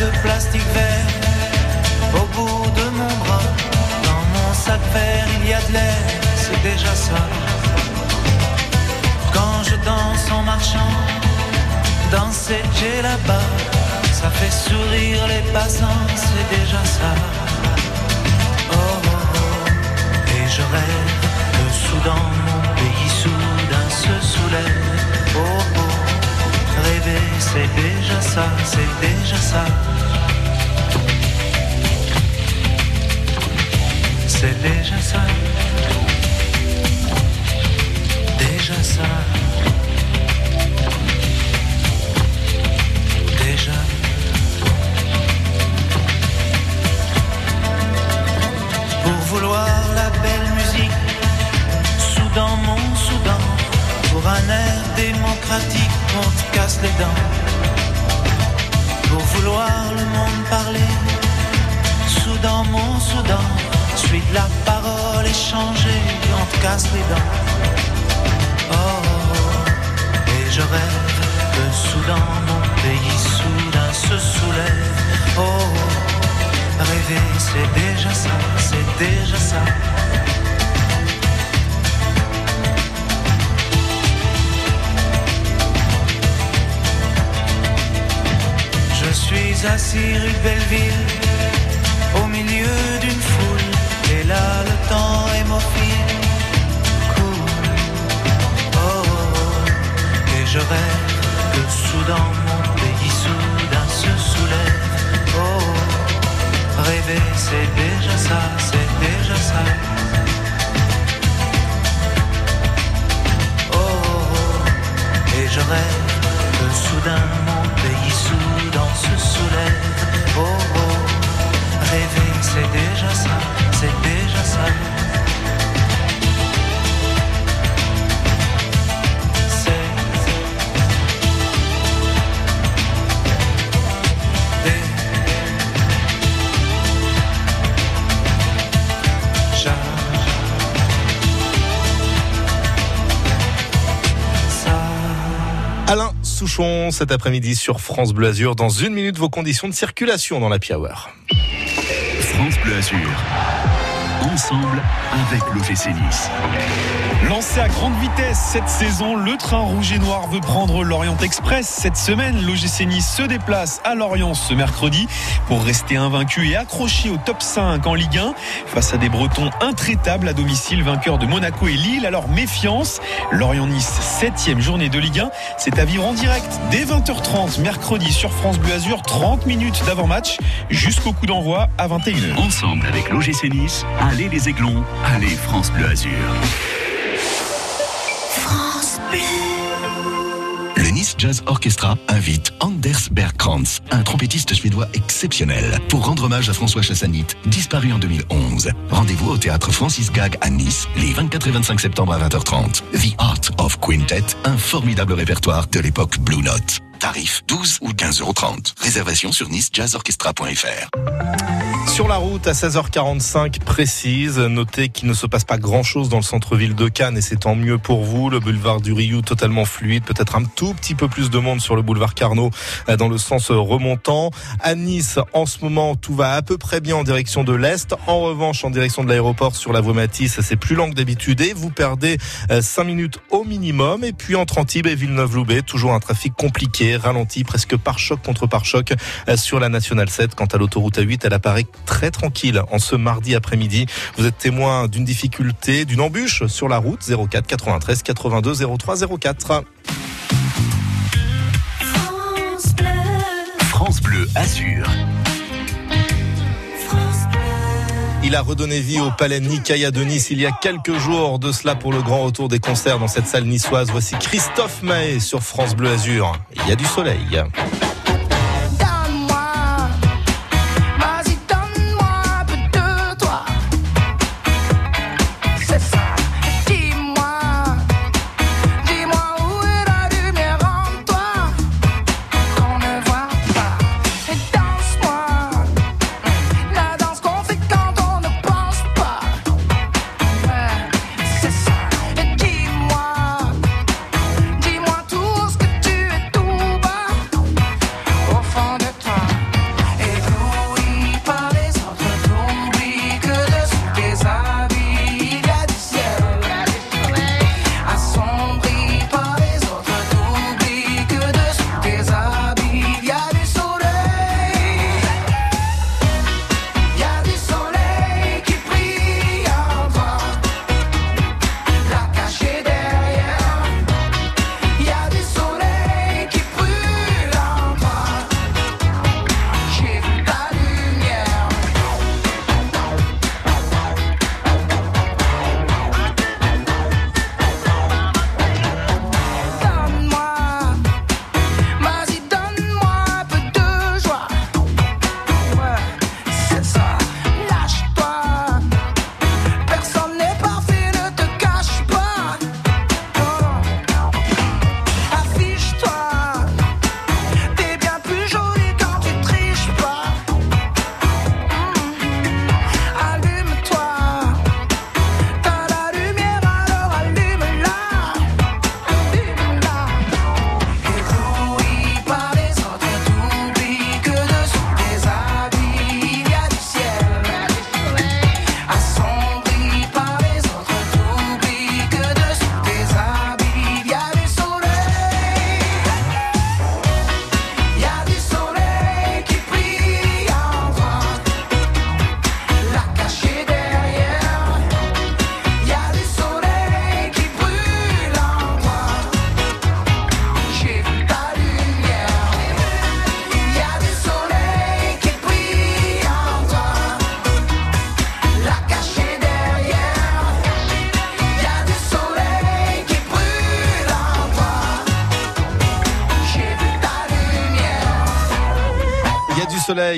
De plastique vert au bout de mon bras. Dans mon sac vert, il y a de l'air, c'est déjà ça. Quand je danse en marchant, dans cette j'ai là-bas, ça fait sourire les passants, c'est déjà ça. Oh, oh, oh. Et je rêve que soudain mon pays soudain se soulève. Oh, oh. C'est déjà ça, c'est déjà ça. C'est déjà ça. Déjà ça. Déjà. Pour vouloir la belle musique, soudain mon soudain, pour un air démocratique, on te casse les dents. Pour vouloir le monde parler, soudain mon soudain, suite la parole échangée, on te casse les dents. Oh, et je rêve que soudain mon pays soudain se soulève. Oh. rêver c'est déjà ça, c'est déjà ça. Suis assis rue Belleville, au milieu d'une foule, et là le temps fil. Cool. Oh, oh, oh. et je rêve que soudain mon pays soudain se soulève. Oh, oh. rêver c'est déjà ça, c'est déjà ça. Oh, oh. et je rêve soudain mon pays soudain se soulève. Oh, oh, rêver c'est déjà ça, c'est déjà ça. Souchon cet après-midi sur France Bleu Azur. Dans une minute, vos conditions de circulation dans la Hour. France Bleu Azur. Ensemble avec l'OGC Nice. Lancé à grande vitesse cette saison, le train rouge et noir veut prendre l'Orient Express. Cette semaine, l'OGC Nice se déplace à Lorient ce mercredi pour rester invaincu et accroché au top 5 en Ligue 1 face à des Bretons intraitables à domicile, vainqueurs de Monaco et Lille. Alors méfiance, Lorient-Nice, septième journée de Ligue 1, c'est à vivre en direct dès 20h30 mercredi sur France Bleu Azur, 30 minutes d'avant-match jusqu'au coup d'envoi à 21h. Ensemble avec l'OGC Nice, allez les Aiglons, allez France Bleu Azur. Le Nice Jazz Orchestra invite Anders Bergkrantz, un trompettiste suédois exceptionnel, pour rendre hommage à François Chassanit, disparu en 2011. Rendez-vous au théâtre Francis Gag à Nice, les 24 et 25 septembre à 20h30. The Art of Quintet, un formidable répertoire de l'époque Blue Note. Tarif 12 ou 15,30 euros. Réservation sur nicejazzorchestra.fr. Sur la route à 16h45 précise, notez qu'il ne se passe pas grand chose dans le centre-ville de Cannes et c'est tant mieux pour vous. Le boulevard du Rioux totalement fluide, peut-être un tout petit peu plus de monde sur le boulevard Carnot euh, dans le sens remontant. À Nice, en ce moment, tout va à peu près bien en direction de l'Est. En revanche, en direction de l'aéroport sur la voie Matisse, c'est plus lent que d'habitude et vous perdez 5 minutes au minimum. Et puis entre Antibes et Villeneuve-Loubet, toujours un trafic compliqué compliqué, ralenti presque par choc contre par choc euh, sur la Nationale 7. Quant à l'autoroute A8, elle apparaît très tranquille en ce mardi après-midi. Vous êtes témoin d'une difficulté, d'une embûche sur la route 04 93 82 03 04. France Bleu Azur. Il a redonné vie au palais Nicaïa de Nice il y a quelques jours de cela pour le grand retour des concerts dans cette salle niçoise. Voici Christophe Mahé sur France Bleu Azur. Il y a du soleil.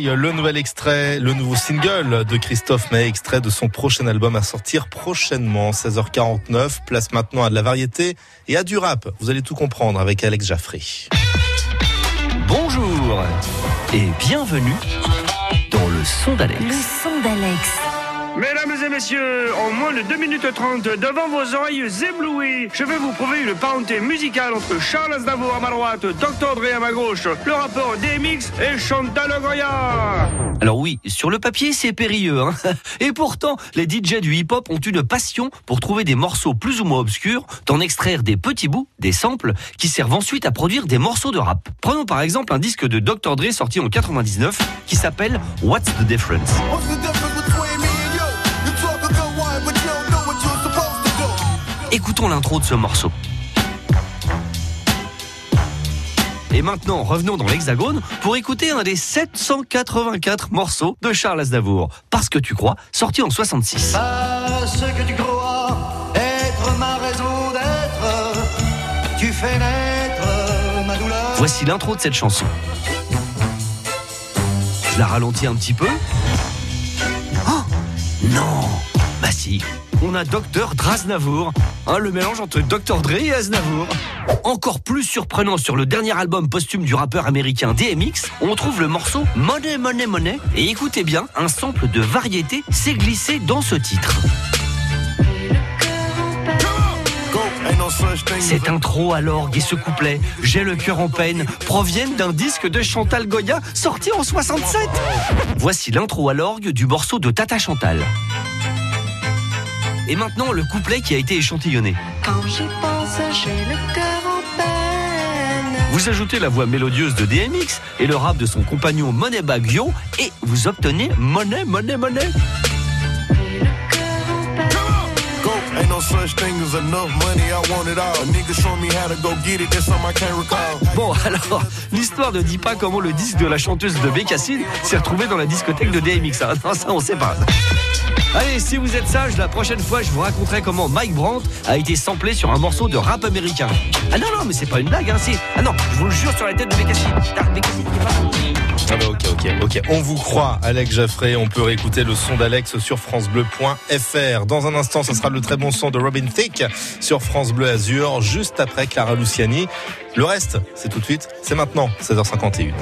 Le nouvel extrait, le nouveau single de Christophe May, extrait de son prochain album à sortir prochainement, 16h49. Place maintenant à de la variété et à du rap. Vous allez tout comprendre avec Alex Jaffré. Bonjour et bienvenue dans le son d'Alex. Le son d'Alex. Mesdames et messieurs, en moins de 2 minutes 30, devant vos oreilles éblouies, je vais vous prouver une parenté musicale entre Charles Aznavour à ma droite, Dr. Dre à ma gauche, le rapport DMX et Chantal Goya. Alors oui, sur le papier, c'est périlleux. hein. Et pourtant, les DJ du hip-hop ont une passion pour trouver des morceaux plus ou moins obscurs, d'en extraire des petits bouts, des samples, qui servent ensuite à produire des morceaux de rap. Prenons par exemple un disque de Dr. Dre sorti en 99 qui s'appelle What's the Difference? Écoutons l'intro de ce morceau. Et maintenant, revenons dans l'Hexagone pour écouter un des 784 morceaux de Charles Aznavour. Parce que tu crois, sorti en 66. Parce que tu crois être ma raison d'être, tu fais naître ma douleur. Voici l'intro de cette chanson. Je la ralentis un petit peu. Oh Non Bah si, on a Dr Draznavour, hein, le mélange entre Dr Dre et Aznavour. Encore plus surprenant sur le dernier album posthume du rappeur américain DMX, on trouve le morceau Money Money Money et écoutez bien, un sample de variété s'est glissé dans ce titre. Cette intro à l'orgue et ce couplet, J'ai le cœur en peine, proviennent d'un disque de Chantal Goya sorti en 67. Voici l'intro à l'orgue du morceau de Tata Chantal. Et maintenant le couplet qui a été échantillonné. Quand j'y pense, j'ai le cœur en peine. Vous ajoutez la voix mélodieuse de DMX et le rap de son compagnon Moneybag Yo et vous obtenez ain't no such thing as enough money, I want it all. Niggas show me how to go get it, that's something I can't recall. Bon, alors, l'histoire ne dit pas comment le disque de la chanteuse de Bécassine s'est retrouvé dans la discothèque de DMX. hein. Non, ça, on sait pas. Allez, si vous êtes sage, la prochaine fois, je vous raconterai comment Mike Brandt a été samplé sur un morceau de rap américain. Ah non, non, mais c'est pas une blague, hein. Ah non, je vous le jure sur la tête de Bécassine. Ah, Ah bah ok, ok, ok. On vous croit, Alex Jaffré. On peut réécouter le son d'Alex sur FranceBleu.fr. Dans un instant, ce sera le très bon son de Robin Thicke sur France Bleu Azur, juste après Clara Luciani. Le reste, c'est tout de suite, c'est maintenant, 16h51.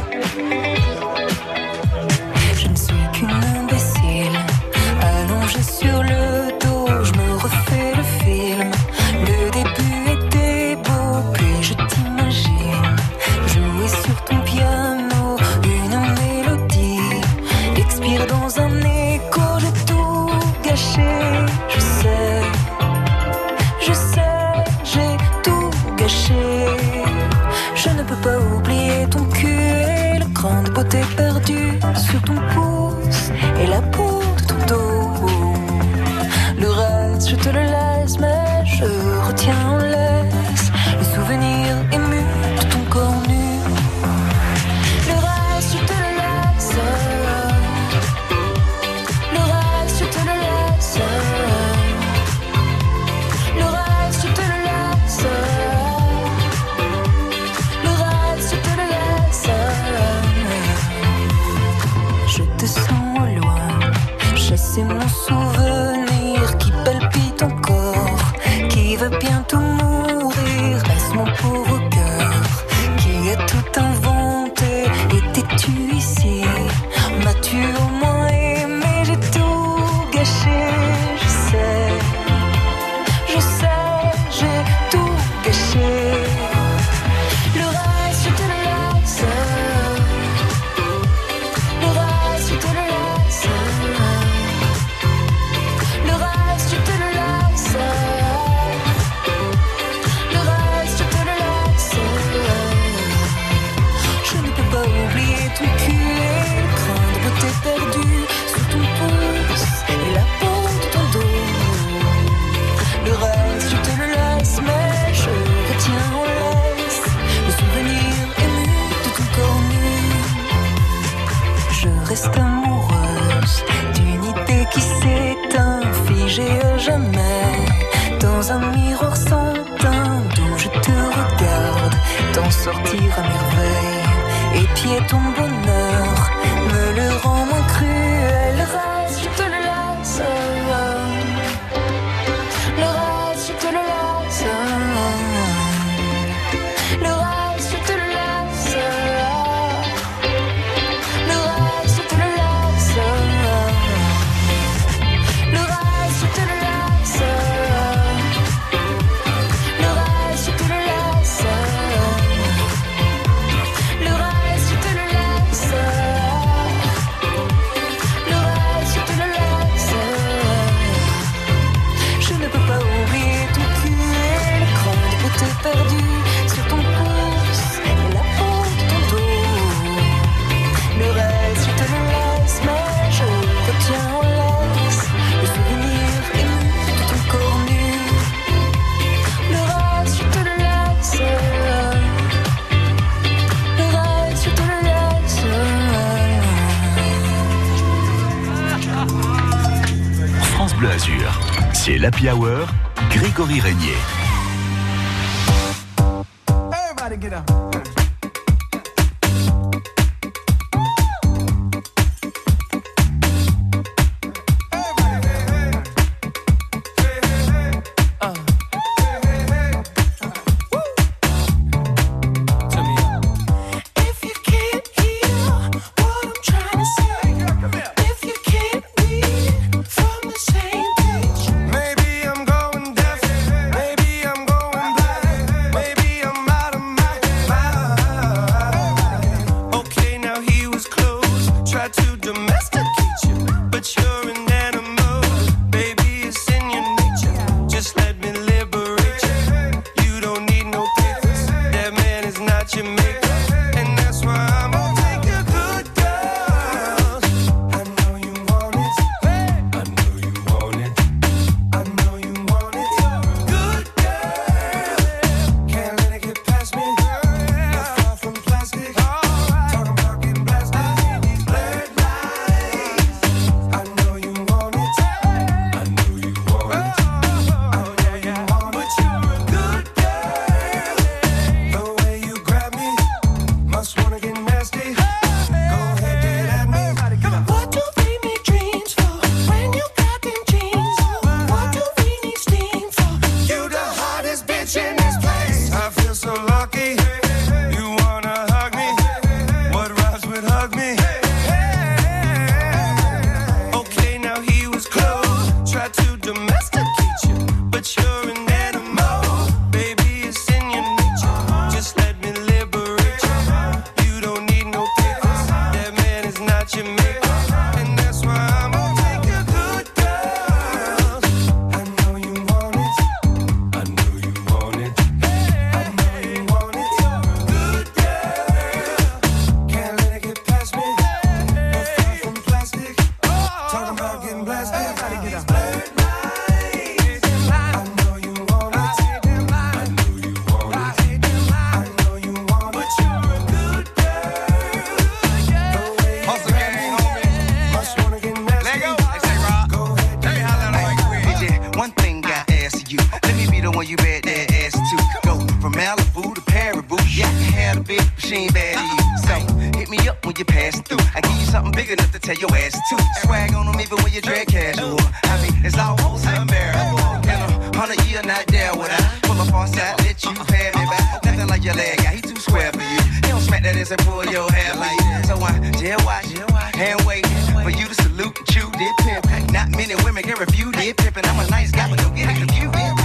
C'est l'Happy Hour. Grégory Régnier. Pass through. I give you something big enough to tell your ass to. Swag on them even when you drag casual. I mean, it's almost unbearable. In a hundred year, not there would I pull up on side, let you pay me back. Nothing like your leg guy, he too square for you. He don't smack that ass and pull your hair like. So I jail watch, hand wait for you to salute chew did pimp. Not many women can did pimp, and I'm a nice guy, but don't get it confused.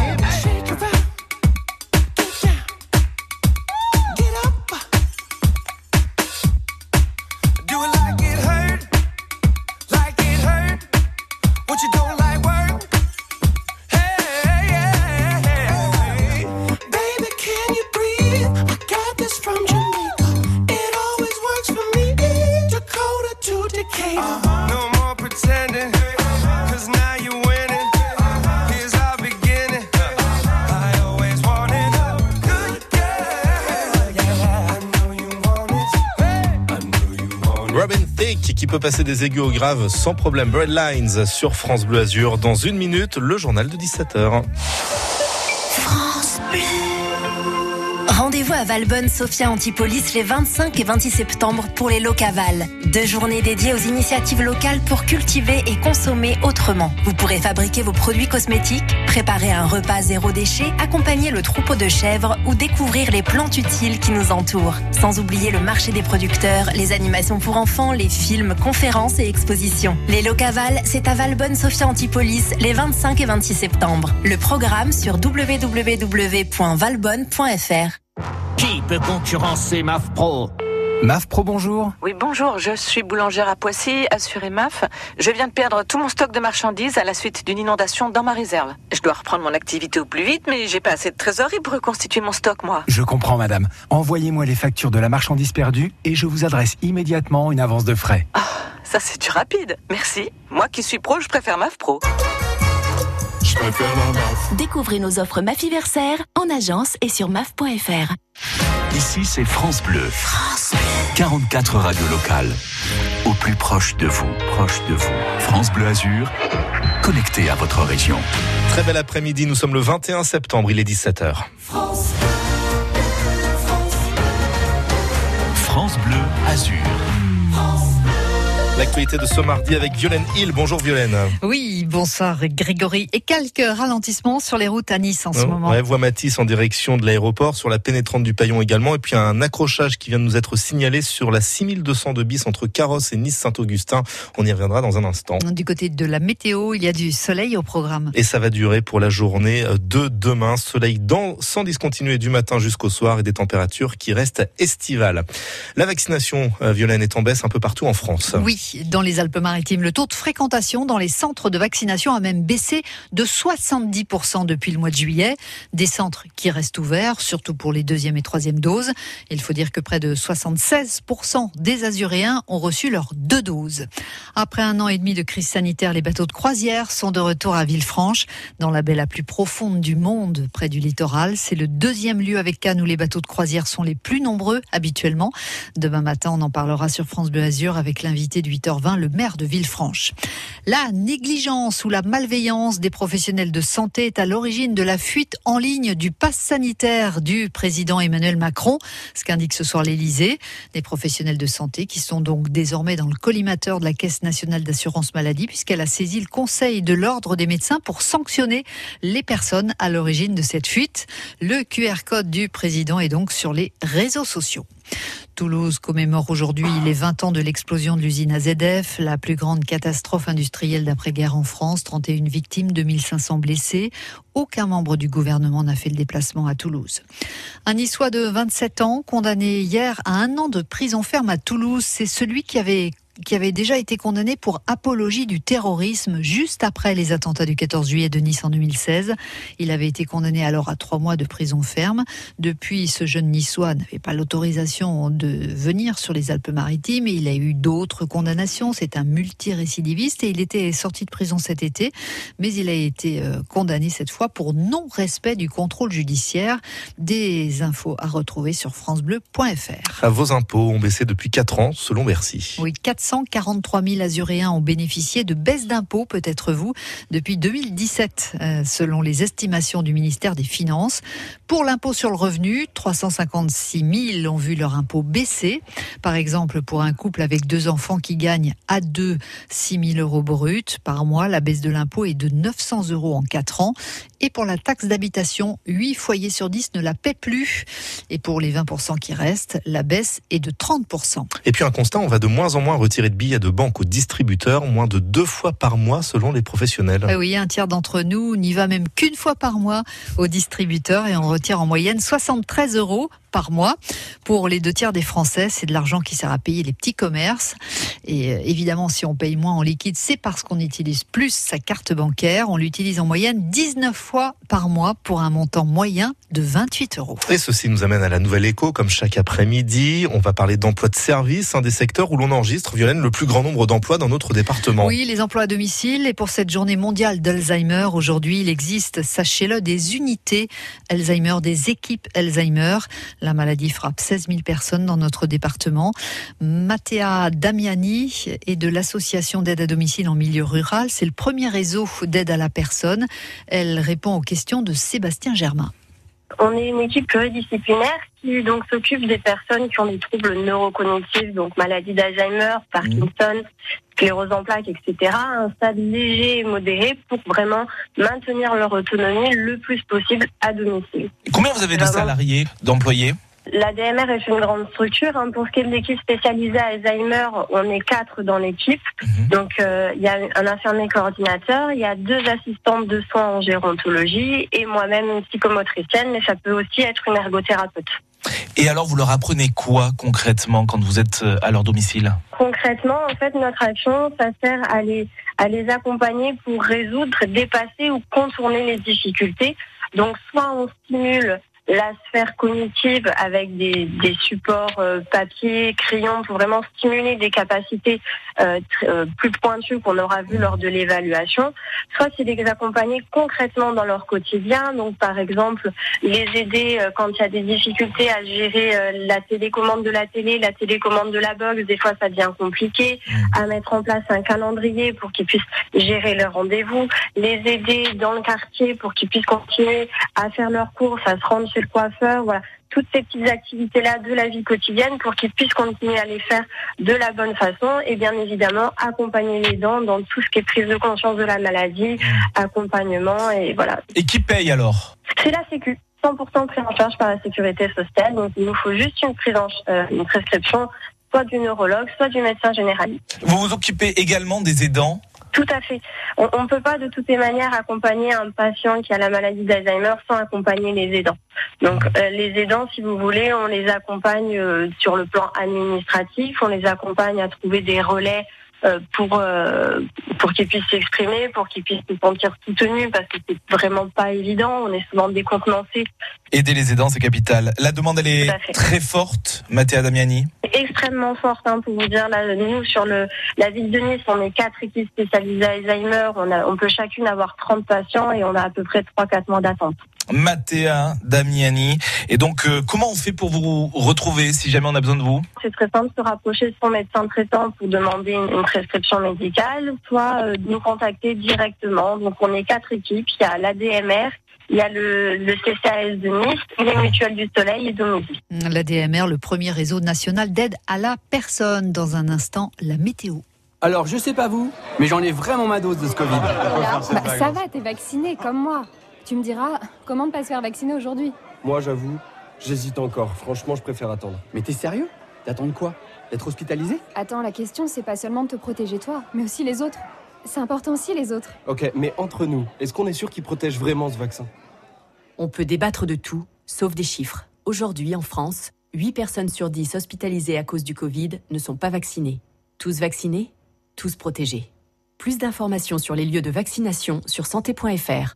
Qui peut passer des aigus au grave sans problème. Breadlines sur France Bleu Azur. Dans une minute, le journal de 17h. À Valbonne, Sophia Antipolis les 25 et 26 septembre pour les Locavales. Deux journées dédiées aux initiatives locales pour cultiver et consommer autrement. Vous pourrez fabriquer vos produits cosmétiques, préparer un repas zéro déchet, accompagner le troupeau de chèvres ou découvrir les plantes utiles qui nous entourent. Sans oublier le marché des producteurs, les animations pour enfants, les films, conférences et expositions. Les Locavales, c'est à Valbonne, Sophia Antipolis les 25 et 26 septembre. Le programme sur www.valbonne.fr. Qui peut concurrencer MAF Pro MAF Pro, bonjour. Oui, bonjour, je suis boulangère à Poissy, assurée MAF. Je viens de perdre tout mon stock de marchandises à la suite d'une inondation dans ma réserve. Je dois reprendre mon activité au plus vite, mais j'ai pas assez de trésorerie pour reconstituer mon stock, moi. Je comprends, madame. Envoyez-moi les factures de la marchandise perdue et je vous adresse immédiatement une avance de frais. Ça, c'est du rapide. Merci. Moi qui suis pro, je préfère MAF Pro. Je préfère la MAF. Découvrez nos offres Mafiversaire en agence et sur maf.fr. Ici, c'est France Bleu. France 44 radios locales. Au plus proche de vous, proche de vous. France Bleu Azur, connecté à votre région. Très bel après-midi, nous sommes le 21 septembre, il est 17h. France Bleu Azur. L'actualité de ce mardi avec Violaine Hill. Bonjour Violaine. Oui, bonsoir Grégory. Et quelques ralentissements sur les routes à Nice en ce Euh, moment. ouais, voie Matisse en direction de l'aéroport, sur la pénétrante du Paillon également, et puis un accrochage qui vient de nous être signalé sur la 6200 de bis entre Carrosse et Nice-Saint-Augustin. On y reviendra dans un instant. Du côté de la météo, il y a du soleil au programme. Et ça va durer pour la journée de demain. Soleil dans, sans discontinuer du matin jusqu'au soir et des températures qui restent estivales. La vaccination, euh, Violaine, est en baisse un peu partout en France. Oui, dans les Alpes-Maritimes, le taux de fréquentation dans les centres de vaccination a même baissé de 70% depuis le mois de juillet. Des centres qui restent ouverts, surtout pour les deuxième et troisième doses. Il faut dire que près de 76% des Azuréens ont reçu leurs deux doses. Après un an et demi de crise sanitaire, les bateaux de croisière sont de retour à Villefranche, dans la baie la plus profonde du monde, près du littoral. C'est le deuxième lieu avec Cannes où les bateaux de croisière sont les plus nombreux habituellement. Demain matin, on en parlera sur France Bleu Azur avec l'invité de 8h20, le maire de Villefranche. La négligence ou la malveillance des professionnels de santé est à l'origine de la fuite en ligne du pass sanitaire du président Emmanuel Macron, ce qu'indique ce soir l'Élysée. Des professionnels de santé qui sont donc désormais dans le collimateur de la Caisse nationale d'assurance maladie puisqu'elle a saisi le Conseil de l'ordre des médecins pour sanctionner les personnes à l'origine de cette fuite. Le QR code du président est donc sur les réseaux sociaux. Toulouse commémore aujourd'hui les 20 ans de l'explosion de l'usine AZF, la plus grande catastrophe industrielle d'après-guerre en France, 31 victimes, 2500 blessés. Aucun membre du gouvernement n'a fait le déplacement à Toulouse. Un Niçois de 27 ans, condamné hier à un an de prison ferme à Toulouse, c'est celui qui avait qui avait déjà été condamné pour apologie du terrorisme juste après les attentats du 14 juillet de Nice en 2016. Il avait été condamné alors à trois mois de prison ferme. Depuis, ce jeune niçois n'avait pas l'autorisation de venir sur les Alpes-Maritimes et il a eu d'autres condamnations. C'est un multirécidiviste et il était sorti de prison cet été, mais il a été euh, condamné cette fois pour non-respect du contrôle judiciaire. Des infos à retrouver sur francebleu.fr. Vos impôts ont baissé depuis 4 ans, selon Bercy. Oui, 400 143 000 Azuréens ont bénéficié de baisses d'impôts, peut-être vous, depuis 2017, euh, selon les estimations du ministère des Finances. Pour l'impôt sur le revenu, 356 000 ont vu leur impôt baisser. Par exemple, pour un couple avec deux enfants qui gagnent à deux 6 000 euros bruts par mois, la baisse de l'impôt est de 900 euros en 4 ans. Et pour la taxe d'habitation, 8 foyers sur 10 ne la paient plus. Et pour les 20% qui restent, la baisse est de 30%. Et puis un constat, on va de moins en moins retirer de billets de banque aux distributeurs, moins de deux fois par mois selon les professionnels. Ah oui, un tiers d'entre nous n'y va même qu'une fois par mois au distributeur et on retire en moyenne 73 euros par mois. Pour les deux tiers des Français, c'est de l'argent qui sert à payer les petits commerces. Et euh, évidemment, si on paye moins en liquide, c'est parce qu'on utilise plus sa carte bancaire. On l'utilise en moyenne 19 fois par mois pour un montant moyen de 28 euros. Et ceci nous amène à la nouvelle écho, comme chaque après-midi. On va parler d'emploi de service, un des secteurs où l'on enregistre, Violaine, le plus grand nombre d'emplois dans notre département. Oui, les emplois à domicile. Et pour cette journée mondiale d'Alzheimer, aujourd'hui, il existe, sachez-le, des unités Alzheimer, des équipes Alzheimer. La maladie frappe 16 000 personnes dans notre département. Mathéa Damiani est de l'association d'aide à domicile en milieu rural. C'est le premier réseau d'aide à la personne. Elle répond aux questions de Sébastien Germain. On est une équipe pluridisciplinaire qui donc s'occupe des personnes qui ont des troubles neurocognitifs, donc maladie d'Alzheimer, Parkinson, sclérose en plaques, etc., à un stade léger et modéré pour vraiment maintenir leur autonomie le plus possible à domicile. Combien vous avez de salariés, d'employés? La DMR est une grande structure. hein. Pour ce qui est de l'équipe spécialisée à Alzheimer, on est quatre dans l'équipe. Donc, euh, il y a un infirmier coordinateur, il y a deux assistantes de soins en gérontologie et moi-même une psychomotricienne, mais ça peut aussi être une ergothérapeute. Et alors, vous leur apprenez quoi concrètement quand vous êtes euh, à leur domicile? Concrètement, en fait, notre action, ça sert à les, à les accompagner pour résoudre, dépasser ou contourner les difficultés. Donc, soit on stimule la sphère cognitive avec des, des supports euh, papier, crayon, pour vraiment stimuler des capacités euh, euh, plus pointues qu'on aura vues lors de l'évaluation. Soit c'est les accompagner concrètement dans leur quotidien. Donc, par exemple, les aider euh, quand il y a des difficultés à gérer euh, la télécommande de la télé, la télécommande de la box. Des fois, ça devient compliqué. À mettre en place un calendrier pour qu'ils puissent gérer leurs rendez-vous. Les aider dans le quartier pour qu'ils puissent continuer à faire leurs courses, à se rendre chez le coiffeur. Voilà. Toutes ces petites activités-là de la vie quotidienne pour qu'ils puissent continuer à les faire de la bonne façon et bien évidemment accompagner les dents dans tout ce qui est prise de conscience de la maladie, accompagnement et voilà. Et qui paye alors? C'est la Sécu. 100% pris en charge par la sécurité sociale. Donc, il nous faut juste une prise en, euh, une prescription, soit du neurologue, soit du médecin généraliste. Vous vous occupez également des aidants? Tout à fait. On ne peut pas de toutes les manières accompagner un patient qui a la maladie d'Alzheimer sans accompagner les aidants. Donc euh, les aidants, si vous voulez, on les accompagne euh, sur le plan administratif, on les accompagne à trouver des relais pour euh, pour qu'ils puissent s'exprimer, pour qu'ils puissent se sentir soutenus, parce que c'est vraiment pas évident. On est souvent décontenancés Aider les aidants, c'est capital. La demande, elle est très forte, Mathéa Damiani. extrêmement forte hein, pour vous dire là nous sur le la ville de Nice on est quatre équipes spécialisées à Alzheimer on a on peut chacune avoir 30 patients et on a à peu près 3 4 mois d'attente. Mathéa Damiani. Et donc, euh, comment on fait pour vous retrouver si jamais on a besoin de vous? C'est très simple de se rapprocher de son médecin traitant pour demander une, une prescription médicale soit euh, de nous contacter directement. Donc on est quatre équipes, il y a l'ADMR, il y a le, le CCAS de Nice, les mutuelles du Soleil et Domidi. La DMR, le premier réseau national d'aide à la personne. Dans un instant, la météo. Alors, je sais pas vous, mais j'en ai vraiment ma dose de ce Covid. Bah, ça va, t'es vacciné comme moi. Tu me diras, comment ne pas se faire vacciner aujourd'hui Moi, j'avoue, j'hésite encore. Franchement, je préfère attendre. Mais t'es sérieux? T'attends quoi? D'être hospitalisé? Attends, la question, c'est pas seulement de te protéger toi, mais aussi les autres. C'est important aussi les autres. Ok, mais entre nous, est-ce qu'on est sûr qu'il protège vraiment ce vaccin? On peut débattre de tout, sauf des chiffres. Aujourd'hui, en France, 8 personnes sur 10 hospitalisées à cause du Covid ne sont pas vaccinées. Tous vaccinés, tous protégés. Plus d'informations sur les lieux de vaccination sur santé.fr.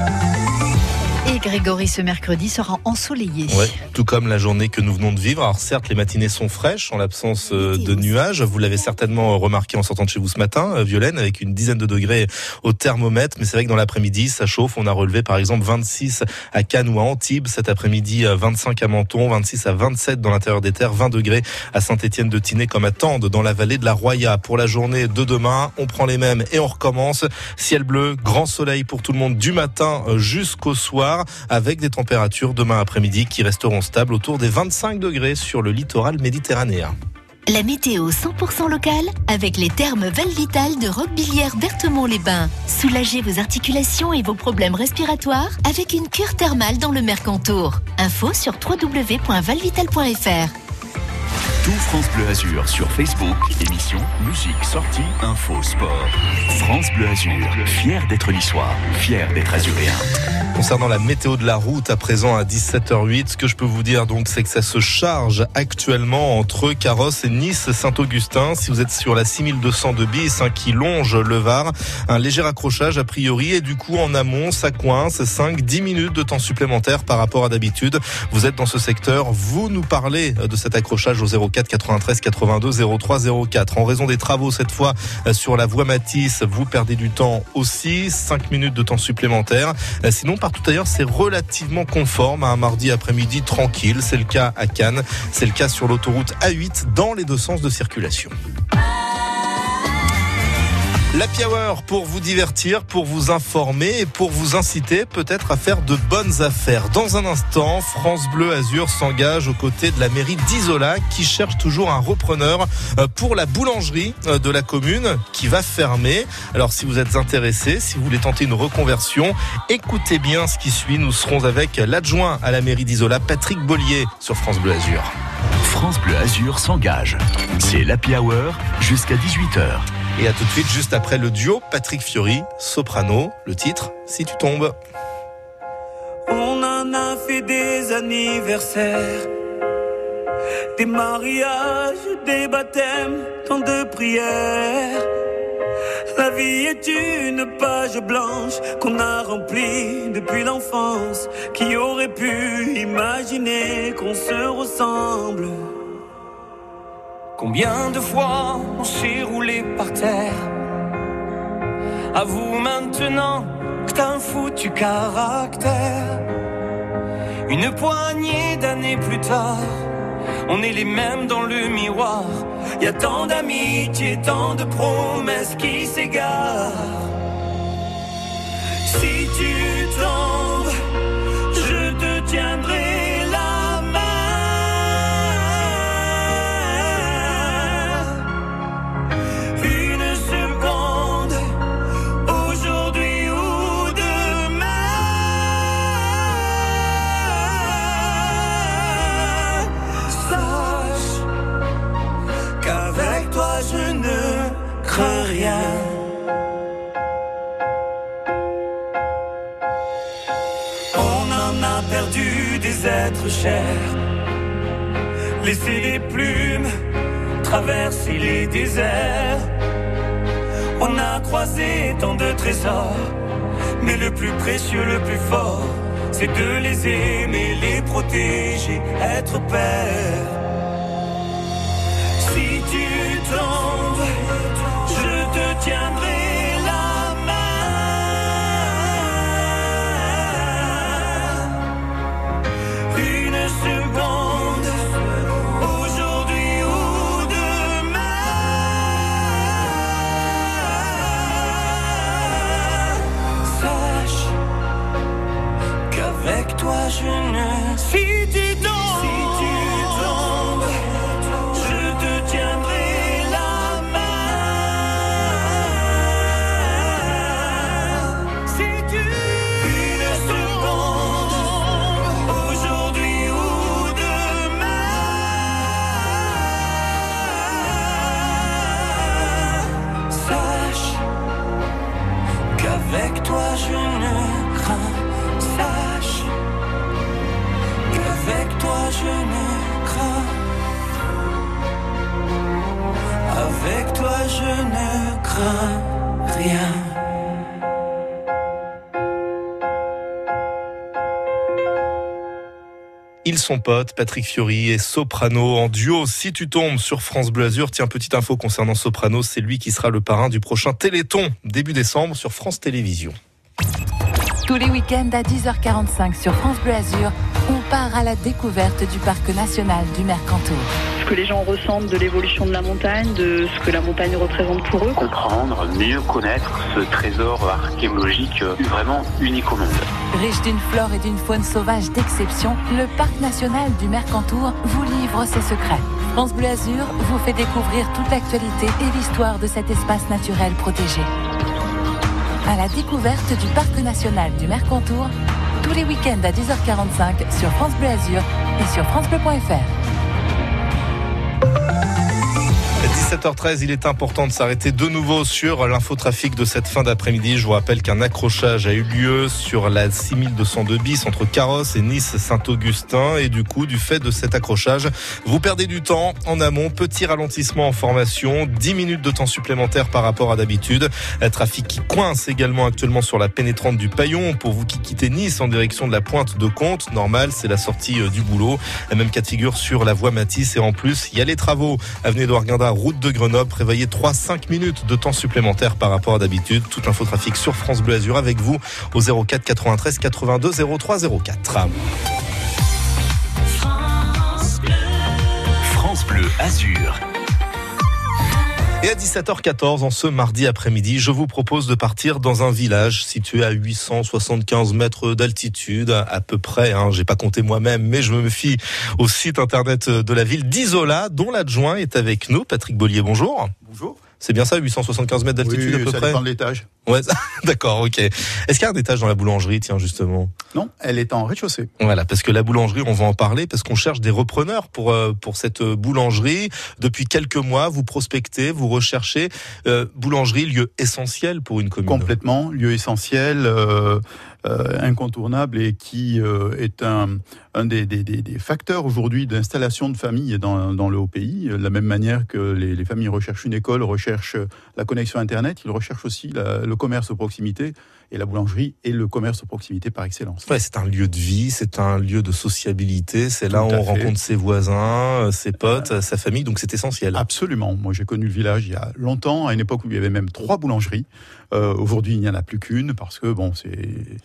Grégory, ce mercredi sera ensoleillé. Ouais, tout comme la journée que nous venons de vivre. Alors certes, les matinées sont fraîches en l'absence euh, de nuages. Vous l'avez certainement remarqué en sortant de chez vous ce matin, euh, Violaine, avec une dizaine de degrés au thermomètre. Mais c'est vrai que dans l'après-midi, ça chauffe. On a relevé par exemple 26 à Cannes ou à Antibes. Cet après-midi, euh, 25 à Menton, 26 à 27 dans l'intérieur des terres, 20 degrés à Saint-Étienne de Tinée comme à Tende dans la vallée de la Roya. Pour la journée de demain, on prend les mêmes et on recommence. Ciel bleu, grand soleil pour tout le monde du matin euh, jusqu'au soir avec des températures demain après-midi qui resteront stables autour des 25 degrés sur le littoral méditerranéen. La météo 100% locale avec les thermes Valvital de Roquebillière Berthemont-les-Bains. Soulagez vos articulations et vos problèmes respiratoires avec une cure thermale dans le Mercantour. Info sur www.valvital.fr. Tout France Bleu Azur sur Facebook, émission, musique, sortie, info, sport. France Bleu Azur, fier d'être niçois, fier d'être azuréen. Concernant la météo de la route à présent à 17h08, ce que je peux vous dire donc c'est que ça se charge actuellement entre Carrosse et Nice Saint-Augustin. Si vous êtes sur la 6200 de bis hein, qui longe le Var, un léger accrochage a priori et du coup en amont ça coince 5-10 minutes de temps supplémentaire par rapport à d'habitude. Vous êtes dans ce secteur, vous nous parlez de cet accrochage au 04 93 82 03 04. En raison des travaux cette fois euh, sur la voie Matisse, vous perdez du temps aussi, 5 minutes de temps supplémentaire. Euh, Sinon partout ailleurs c'est relativement conforme à un mardi après-midi tranquille. C'est le cas à Cannes, c'est le cas sur l'autoroute A8 dans les deux sens de circulation. L'Happy Hour pour vous divertir, pour vous informer et pour vous inciter peut-être à faire de bonnes affaires. Dans un instant, France Bleu Azur s'engage aux côtés de la mairie d'Isola qui cherche toujours un repreneur euh, pour la boulangerie euh, de la commune qui va fermer. Alors si vous êtes intéressé, si vous voulez tenter une reconversion, écoutez bien ce qui suit. Nous serons avec l'adjoint à la mairie d'Isola, Patrick Bollier, sur France Bleu Azur. France Bleu Azur s'engage. C'est l'Happy Hour jusqu'à 18h. Et à tout de suite, juste après le duo Patrick Fiori, soprano, le titre Si tu tombes. On en a fait des anniversaires, des mariages, des baptêmes, tant de prières. La vie est une page blanche qu'on a remplie depuis l'enfance. Qui aurait pu imaginer qu'on se ressemble? Combien de fois on s'est roulé par terre? Avoue maintenant que t'as un foutu caractère. Une poignée d'années plus tard, on est les mêmes dans le miroir. Y a tant d'amitié, tant de promesses qui s'égarent. Si tu tombes, je te tiendrai êtres chers. Laisser les plumes traverser les déserts. On a croisé tant de trésors, mais le plus précieux, le plus fort, c'est de les aimer, les protéger, être père. Si tu tombes, 多幸运 rien. sont potes, Patrick Fiori et Soprano en duo. Si tu tombes sur France Bleu Azur, tiens, petite info concernant Soprano, c'est lui qui sera le parrain du prochain Téléthon, début décembre sur France Télévisions. Tous les week-ends à 10h45 sur France Bleu Azur, on part à la découverte du parc national du Mercantour. ce que les gens ressentent de l'évolution de la montagne, de ce que la montagne représente pour eux. comprendre, mieux connaître ce trésor archéologique euh, vraiment unique au monde. Riche d'une flore et d'une faune sauvage d'exception, le parc national du Mercantour vous livre ses secrets. France Bleu Azur vous fait découvrir toute l'actualité et l'histoire de cet espace naturel protégé. À la découverte du parc national du Mercantour, tous les week-ends à 10h45 sur France Bleu Azur et sur francebleu.fr. 17h13, il est important de s'arrêter de nouveau sur l'infotrafic de cette fin d'après-midi. Je vous rappelle qu'un accrochage a eu lieu sur la 6202 bis entre Carrosse et Nice-Saint-Augustin. Et du coup, du fait de cet accrochage, vous perdez du temps en amont. Petit ralentissement en formation, 10 minutes de temps supplémentaire par rapport à d'habitude. Trafic qui coince également actuellement sur la pénétrante du Paillon. Pour vous qui quittez Nice en direction de la pointe de Comte, normal, c'est la sortie euh, du boulot. La même cas de figure sur la voie Matisse. Et en plus, il y a les travaux. Avenue Édouard Guindin, route de Grenoble. Prévoyez 3-5 minutes de temps supplémentaire par rapport à d'habitude. Tout l'infotrafic sur France Bleu Azur avec vous au 04 93 82 03 04. France Bleu Azur. Et à 17h14, en ce mardi après-midi, je vous propose de partir dans un village situé à 875 mètres d'altitude, à peu près. Hein, J'ai pas compté moi-même, mais je me fie au site internet de la ville d'Isola, dont l'adjoint est avec nous. Patrick Bollier, bonjour. Bonjour. C'est bien ça, 875 mètres d'altitude Oui, à peu ça près dépend de l'étage. Ouais, d'accord, ok. Est-ce qu'il y a un étage dans la boulangerie, tiens, justement? Non, elle est en rez-de-chaussée. Voilà, parce que la boulangerie, on va en parler, parce qu'on cherche des repreneurs pour euh, pour cette euh, boulangerie. Depuis quelques mois, vous prospectez, vous recherchez. Euh, boulangerie, lieu essentiel pour une commune. Complètement, lieu essentiel, euh, euh, incontournable et qui euh, est un, un des, des- des- facteurs aujourd'hui d'installation de familles dans, dans le haut pays. De la même manière que les, les familles recherchent une école, recherchent la connexion Internet, ils recherchent aussi le commerce de proximité. Et la boulangerie est le commerce de proximité par excellence. Ouais, c'est un lieu de vie, c'est un lieu de sociabilité. C'est là où on fait. rencontre ses voisins, euh, ses potes, sa famille. Donc c'est essentiel. Absolument. Moi, j'ai connu le village il y a longtemps, à une époque où il y avait même trois boulangeries. Euh, Aujourd'hui, il n'y en a plus qu'une parce que bon, c'est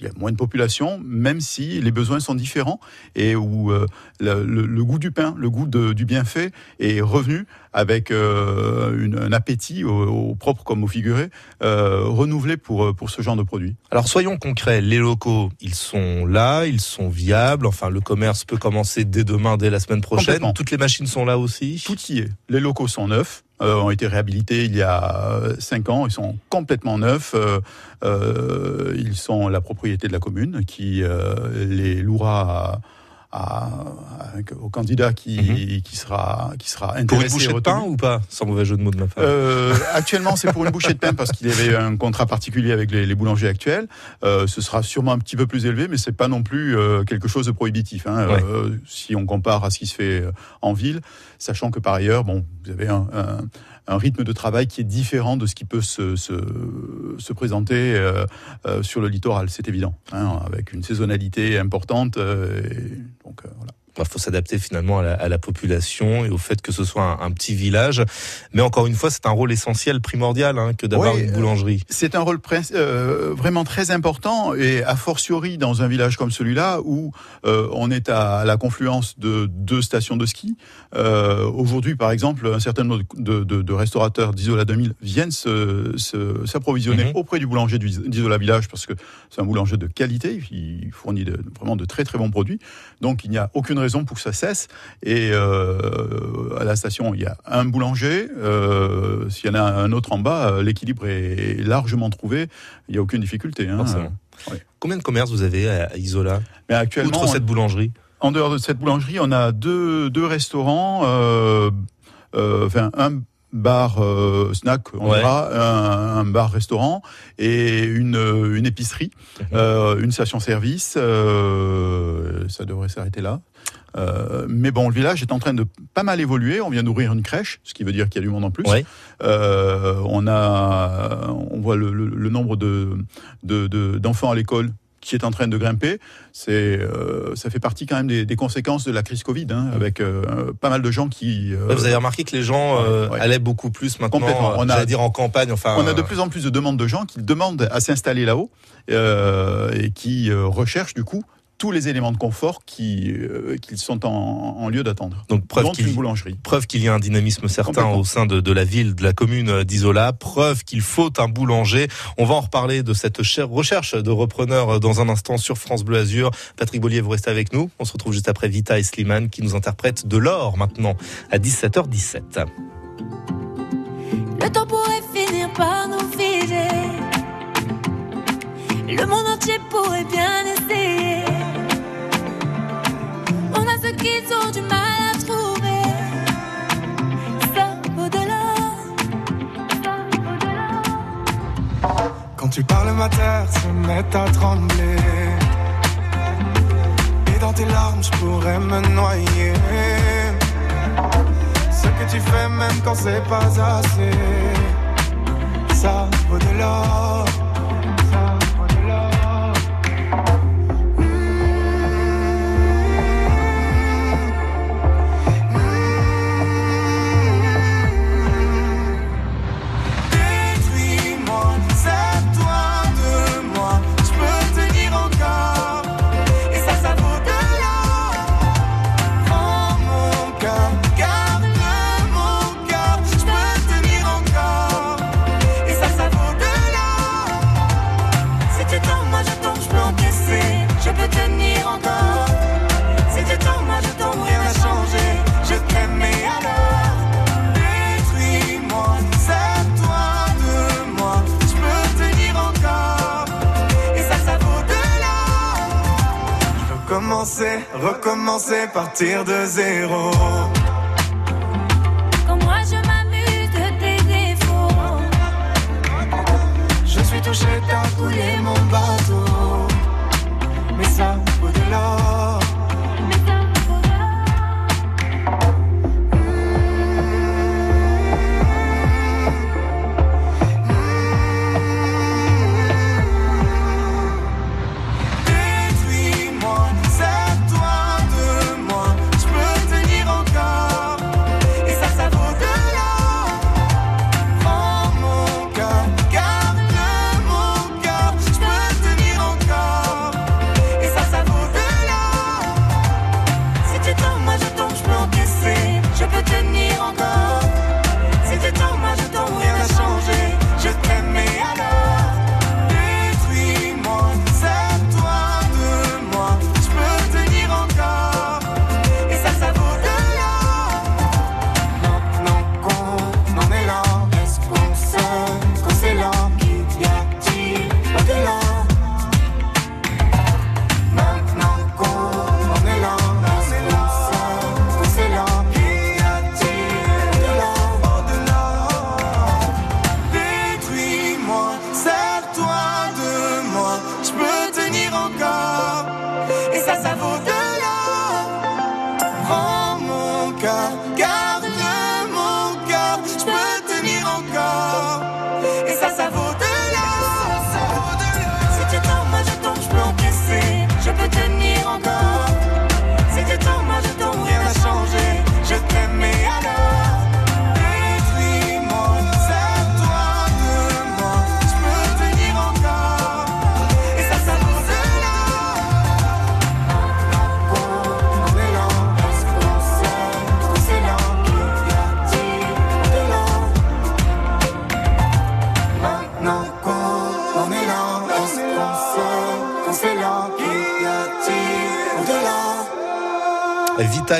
il y a moins de population, même si les besoins sont différents et où euh, le, le- le goût du pain, le goût de- du bienfait est revenu avec euh, une- un appétit au, au propre comme au figuré euh, renouvelé pour pour ce genre de produit. Alors soyons concrets, les locaux, ils sont là, ils sont viables. Enfin, le commerce peut commencer dès demain, dès la semaine prochaine. Toutes les machines sont là aussi. Tout y est. Les locaux sont neufs, euh, ont été réhabilités il y a euh, cinq ans. Ils sont complètement neufs. Euh, euh, ils sont la propriété de la commune qui euh, les louera à, à- au candidat qui, qui sera qui sera Mhm. Pour une intéressé bouchée de pain ou pas? Sans mauvais jeu de mots de ma part. Euh, actuellement, c'est pour une bouchée de pain parce qu'il y avait un contrat particulier avec les, les boulangers actuels. Euh, ce sera sûrement un petit peu plus élevé, mais c'est pas non plus euh, quelque chose de prohibitif. Hein, Ouais. si on compare à ce qui se fait en ville, sachant que par ailleurs, bon, vous avez un, un- un rythme de travail qui est différent de ce qui peut se, se, se présenter euh, euh, sur le littoral, c'est évident, hein, avec une saisonnalité importante. euh. Il Bah, faut s'adapter finalement à la, à la population et au fait que ce soit un, un petit village. Mais encore une fois, c'est un rôle essentiel, primordial, hein, que d'avoir Oui, une boulangerie. C'est un rôle euh, vraiment très important et a fortiori dans un village comme celui-là où euh, on est à la confluence de deux stations de ski. Euh, Aujourd'hui, par exemple, un certain nombre de, de- de restaurateurs d'Isola 2000 viennent se- se- s'approvisionner auprès du boulanger d'Isola Village parce que c'est un boulanger de qualité, il fournit de- vraiment de très très bons produits. Donc il n'y a aucune raison pour que ça cesse. Et euh, à la station, il y a un boulanger. Euh, S'il y en a un autre en bas, euh, l'équilibre est largement trouvé. Il n'y a aucune difficulté. hein. Combien de commerces vous avez à, Isola Mais actuellement, Outre cette boulangerie En dehors de cette boulangerie, on a deux, deux restaurants, euh, enfin un bar euh, snack, on Ouais. dira, un, un bar restaurant et une, une épicerie, euh, une station service. euh, ça devrait s'arrêter là. Euh, mais bon, le village est en train de pas mal évoluer. On vient d'ouvrir une crèche, ce qui veut dire qu'il y a du monde en plus. Euh, on a, on voit le, le- le nombre de de- de- d'enfants à l'école qui est en train de grimper. C'est, euh, ça fait partie quand même des, des conséquences de la crise Covid, hein, avec euh, pas mal de gens qui. euh, Vous avez remarqué que les gens allaient beaucoup plus maintenant, Complètement. On a- dire en campagne, enfin. on a de plus en plus de demandes de gens qui demandent à s'installer là-haut et qui recherchent du coup tous les éléments de confort qui, euh, qu'ils sont en, en lieu d'attendre. Donc preuve qu'il une boulangerie. Preuve qu'il y a un dynamisme certain au sein de, de la ville, de la commune d'Isola. Preuve qu'il faut un boulanger. On va en reparler de cette chère recherche de repreneurs dans un instant sur France Bleu Azur. Patrick Bollier, vous restez avec nous. On se retrouve juste après Vita et Slimane qui nous interprètent de l'or maintenant à 17h17. Le temps pourrait finir par nous figer. Le monde entier pourrait bien essayer. Ont du mal à trouver. Ça. Quand tu parles, ma terre se met à trembler. Et dans tes larmes, je pourrais me noyer. Ce que tu fais, même quand c'est pas assez, ça vaut de l'or. Veux commencer, recommencer, partir de zéro. Quand moi je m'amuse de tes défauts. Je suis touché, t'as coulé mon bateau. Mais ça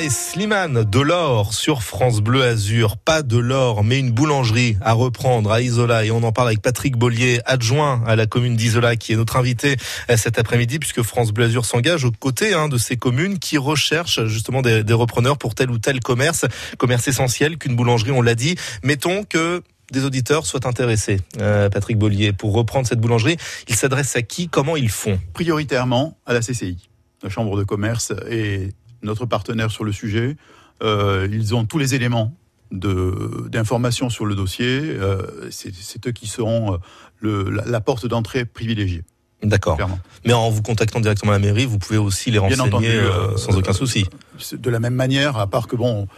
et Slimane, de l'or sur France Bleu Azur. Pas de l'or, mais une boulangerie à reprendre à Isola. Et on en parle avec Patrick Bollier, adjoint à la commune d'Isola, qui est notre invité euh, cet après-midi, puisque France Bleu Azur s'engage aux côtés hein, de ces communes qui recherchent justement des, des repreneurs pour tel ou tel commerce. Commerce essentiel qu'une boulangerie, on l'a dit. Mettons que des auditeurs soient intéressés, euh, Patrick Bollier, pour reprendre cette boulangerie. Ils s'adressent à qui? Comment ils font? Prioritairement à la CCI, la Chambre de commerce est notre partenaire sur le sujet. Euh, ils ont tous les éléments de- d'information sur le dossier. Euh, C'est eux qui seront euh, le- la, la porte d'entrée privilégiée. D'accord. Mais en vous contactant directement à la mairie, vous pouvez aussi les renseigner Bien entendu, euh, sans aucun souci. De la même manière, à part que bon,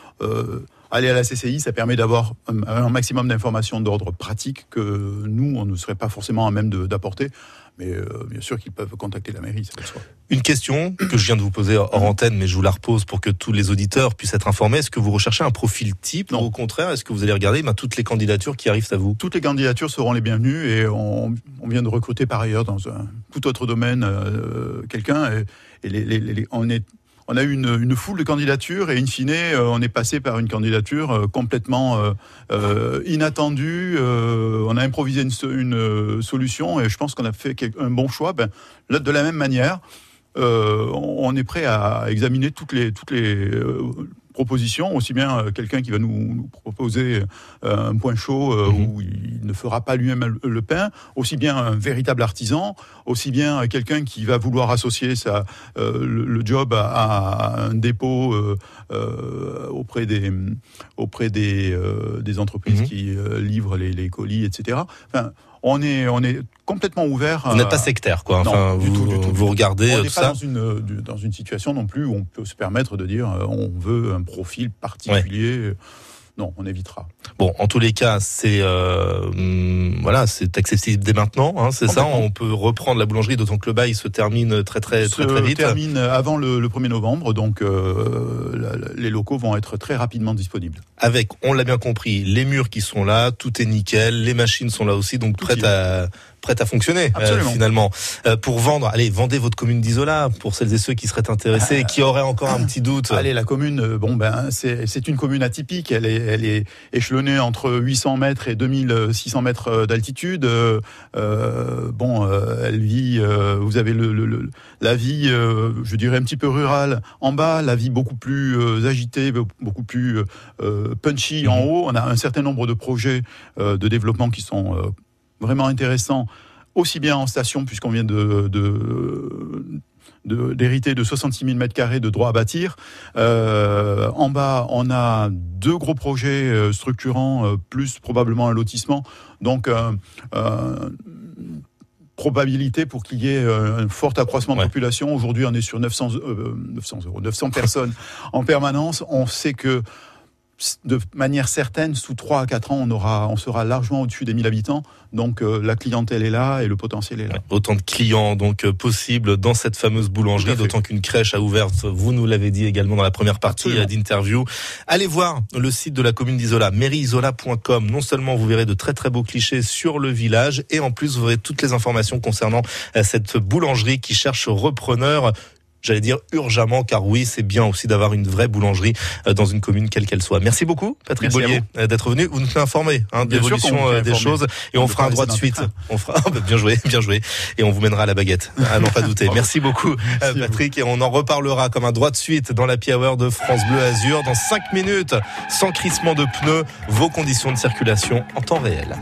aller à la CCI, ça permet d'avoir un, un maximum d'informations d'ordre pratique que nous, on ne serait pas forcément à même d'apporter. Mais euh, bien sûr qu'ils peuvent contacter la mairie, ça. Une question que je viens de vous poser hors antenne, mais je vous la repose pour que tous les auditeurs puissent être informés. Est-ce que vous recherchez un profil type ou au contraire, est-ce que vous allez regarder ben, toutes les candidatures qui arrivent à vous? Toutes les candidatures seront les bienvenues et on, on vient de recruter par ailleurs dans un tout autre domaine euh, quelqu'un et, et les- les- les- on est on a eu une, foule de candidatures et in fine, euh, on est passé par une candidature euh, complètement euh, inattendue. on a improvisé une, so- une, solution et je pense qu'on a fait un bon choix. Ben, là, de la même manière, on est prêt à examiner toutes les, toutes les propositions, aussi bien euh, quelqu'un qui va nous, nous proposer euh, un point chaud euh, où il ne fera pas lui-même le, pain, aussi bien un véritable artisan, aussi bien quelqu'un qui va vouloir associer sa, le, le job à, à un dépôt auprès des, auprès des, des entreprises qui euh, livrent les, les colis, etc. Enfin, on est, on est complètement ouvert. Vous n'êtes pas sectaire, quoi. Enfin, non, du vous, tout, du tout. vous regardez On euh, n'est pas ça. dans une, euh, dans une situation non plus où on peut se permettre de dire euh, on veut un profil particulier. Non, on évitera. Bon, en tous les cas, c'est euh, hum, voilà, c'est accessible dès maintenant, hein, c'est ça. On peut reprendre la boulangerie, d'autant que le bail se termine très très très se très vite. termine avant le, le 1er novembre, donc euh, les locaux vont être très rapidement disponibles. Avec, on l'a bien compris, les murs qui sont là, tout est nickel, les machines sont là aussi, donc prêtes à prêtes à fonctionner euh, finalement. Euh, pour vendre, allez, vendez votre commune d'Isola pour celles et ceux qui seraient intéressés, et qui auraient encore un petit doute. Allez, la commune, euh, bon ben c'est une commune atypique. Elle est, elle est échelonnée entre 800 mètres et 2600 mètres d'altitude. Euh, bon, elle vit. vous avez le, le- le- la vie, je dirais un petit peu rurale en bas, la vie beaucoup plus agitée, be- beaucoup plus punchy en haut. On a un certain nombre de projets de développement qui sont vraiment intéressants, aussi bien en station puisqu'on vient de, de de- d'hériter de, 66 000 mètres carrés de droits à bâtir. Euh, en bas, on a deux gros projets euh, structurants, euh, plus probablement un lotissement. Donc, probabilité pour qu'il y ait un fort accroissement de population. Aujourd'hui, on est sur 900, euh, 900 euros, 900 personnes en permanence. On sait que de manière certaine, sous 3 à 4 ans, on, aura, on sera largement au-dessus des 1000 habitants. Donc euh, la clientèle est là et le potentiel est là. Autant de clients donc euh, possibles dans cette fameuse boulangerie, d'autant qu'une crèche a ouvert, vous nous l'avez dit également dans la première partie euh, d'interview. Allez voir le site de la commune d'Isola, mairyisola.com. Non seulement vous verrez de très très beaux clichés sur le village, et en plus vous verrez toutes les informations concernant euh, cette boulangerie qui cherche repreneur. J'allais dire urgemment, car oui, c'est bien aussi d'avoir une vraie boulangerie euh, dans une commune quelle qu'elle soit. Merci beaucoup, Patrick Bollier, euh, d'être venu. Vous nous tenez informés hein, de l'évolution euh, des choses, et On fera un droit de suite. On fera, ah, bah, bien joué, bien joué, et on vous mènera à la baguette, à n'en pas douter. Merci beaucoup, Patrick, et on en reparlera comme un droit de suite dans la Hour de France Bleu Azur dans 5 minutes, sans crissement de pneus, vos conditions de circulation en temps réel.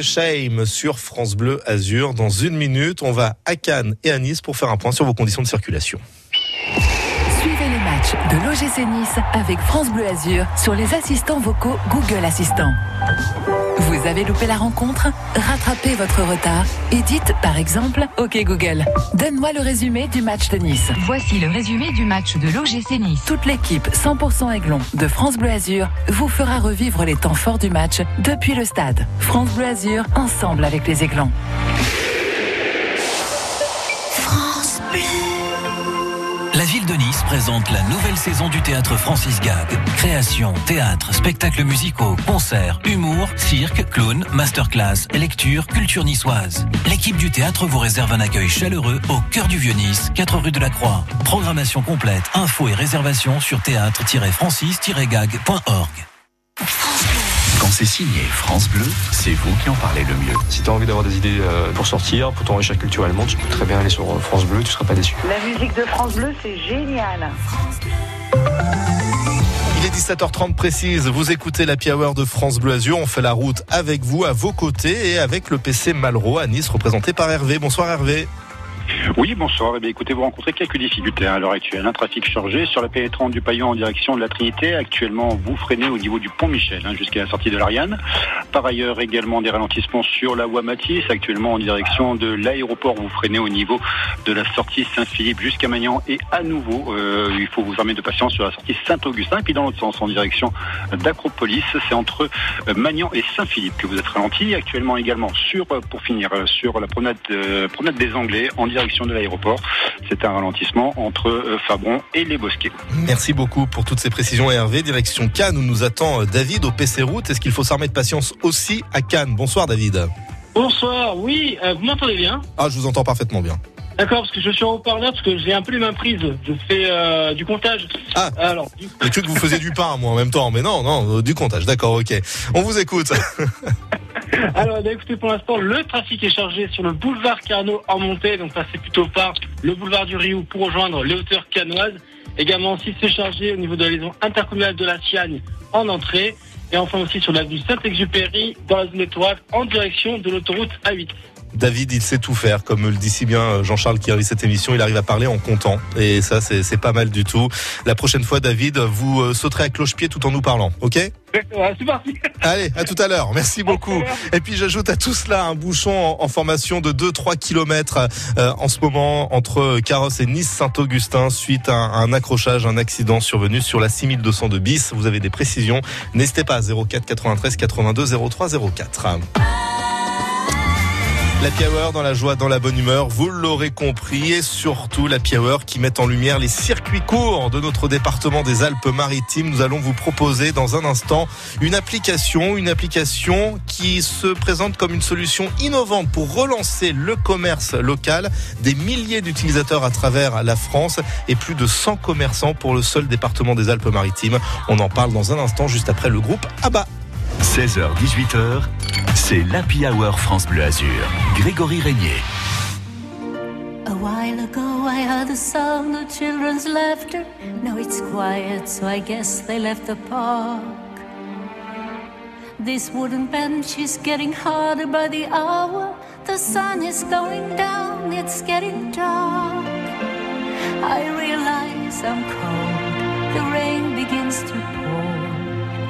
Shame sur France Bleu Azur. Dans une minute, on va à Cannes et à Nice pour faire un point sur vos conditions de circulation. Suivez les matchs de l'OGC Nice avec France Bleu Azur sur les assistants vocaux Google Assistant. Vous avez loupé la rencontre? Rattrapez votre retard et dites par exemple OK Google, donne-moi le résumé du match de Nice. Voici le résumé du match de l'OGC Nice. Toute l'équipe 100% Aiglon de France Bleu Azur vous fera revivre les temps forts du match depuis le stade. France Bleu Azur, ensemble avec les Aiglons. Ville de Nice présente la nouvelle saison du théâtre Francis Gag. Création, théâtre, spectacles musicaux, concerts, humour, cirque, clown, masterclass, lecture, culture niçoise. L'équipe du théâtre vous réserve un accueil chaleureux au cœur du Vieux-Nice, 4 rue de la Croix. Programmation complète, infos et réservations sur théâtre-francis-gag.org. C'est signé France Bleu, c'est vous qui en parlez le mieux. Si tu as envie d'avoir des idées euh, pour sortir, pour t'enrichir culturellement, tu peux très bien aller sur euh, France Bleu, tu seras pas déçu. La musique de France Bleu, c'est génial. Il est 17h30 précise, vous écoutez la Hour de France Bleu Azur, on fait la route avec vous, à vos côtés et avec le PC Malraux à Nice, représenté par Hervé. Bonsoir Hervé. Oui, bonsoir. Eh écoutez, vous rencontrez quelques difficultés hein, à l'heure actuelle. Un trafic chargé sur la pénétrante du Paillon en direction de la Trinité. Actuellement, vous freinez au niveau du pont Michel hein, jusqu'à la sortie de l'Ariane. Par ailleurs, également des ralentissements sur la voie Matisse. Actuellement, en direction de l'aéroport, vous freinez au niveau de la sortie Saint-Philippe jusqu'à Magnan. Et à nouveau, euh, il faut vous armer de patience sur la sortie Saint-Augustin. Et puis dans l'autre sens, en direction d'Acropolis, c'est entre euh, Magnan et Saint-Philippe que vous êtes ralenti. Actuellement également sur, euh, pour finir, sur la promenade, promenade des Anglais en direction de l'aéroport. C'est un ralentissement entre euh, Fabron et les Bosquets. Merci beaucoup pour toutes ces précisions Hervé. Direction Cannes où nous attend euh, David au PC Route. Est-ce qu'il faut s'armer de patience aussi à Cannes? Bonsoir David. Bonsoir, oui, euh, vous m'entendez bien? Ah, je vous entends parfaitement bien. D'accord, parce que je suis en haut-parleur, parce que j'ai un peu les mains prises. Je fais euh, du comptage. Ah, Alors, du J'ai cru que vous faisiez du pain, moi, en même temps. Mais non, non, euh, du comptage. D'accord, ok. On vous écoute. Alors, bah, écoutez, pour l'instant, le trafic est chargé sur le boulevard Carnot en montée, donc ça c'est plutôt par le boulevard du Rioux pour rejoindre les hauteurs canoises. Également aussi c'est chargé au niveau de la liaison intercommunale de la Siagne en entrée. Et enfin aussi sur l'avenue Saint-Exupéry dans la zone étoile en direction de l'autoroute A8. David, il sait tout faire, comme le dit si bien euh, Jean-Charles qui réalise cette émission. Il arrive à parler en comptant. Et ça, c'est pas mal du tout. La prochaine fois, David, vous euh, sauterez à cloche-pied tout en nous parlant. OK? C'est parti Allez, à tout à l'heure. Merci beaucoup. Et puis j'ajoute à tout cela un bouchon en, formation de 2-3 kilomètres euh, en ce moment entre Carrosse et Nice-Saint-Augustin suite à un, accrochage, un accident survenu sur la 6202 bis. Vous avez des précisions. N'hésitez pas 04 93 82 03 04. La Hour dans la joie, dans la bonne humeur, vous l'aurez compris, et surtout la Hour qui met en lumière les circuits courts de notre département des Alpes-Maritimes. Nous allons vous proposer dans un instant une application, une application qui se présente comme une solution innovante pour relancer le commerce local. Des milliers d'utilisateurs à travers la France et plus de 100 commerçants pour le seul département des Alpes-Maritimes. On en parle dans un instant juste après le groupe ABBA. 16h-18h, c'est l'Happy Hour France Bleu Azur. Grégory Régnier. A while ago I heard the sound of children's laughter. Now it's quiet, so I guess they left the park. This wooden bench is getting harder by the hour. The sun is going down, it's getting dark. I realize I'm cold, the rain begins to pour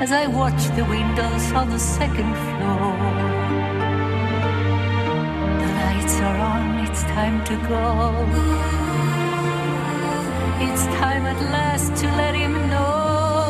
as I watch the windows on the second floor. The lights are on, it's time to go. It's time at last to let him know.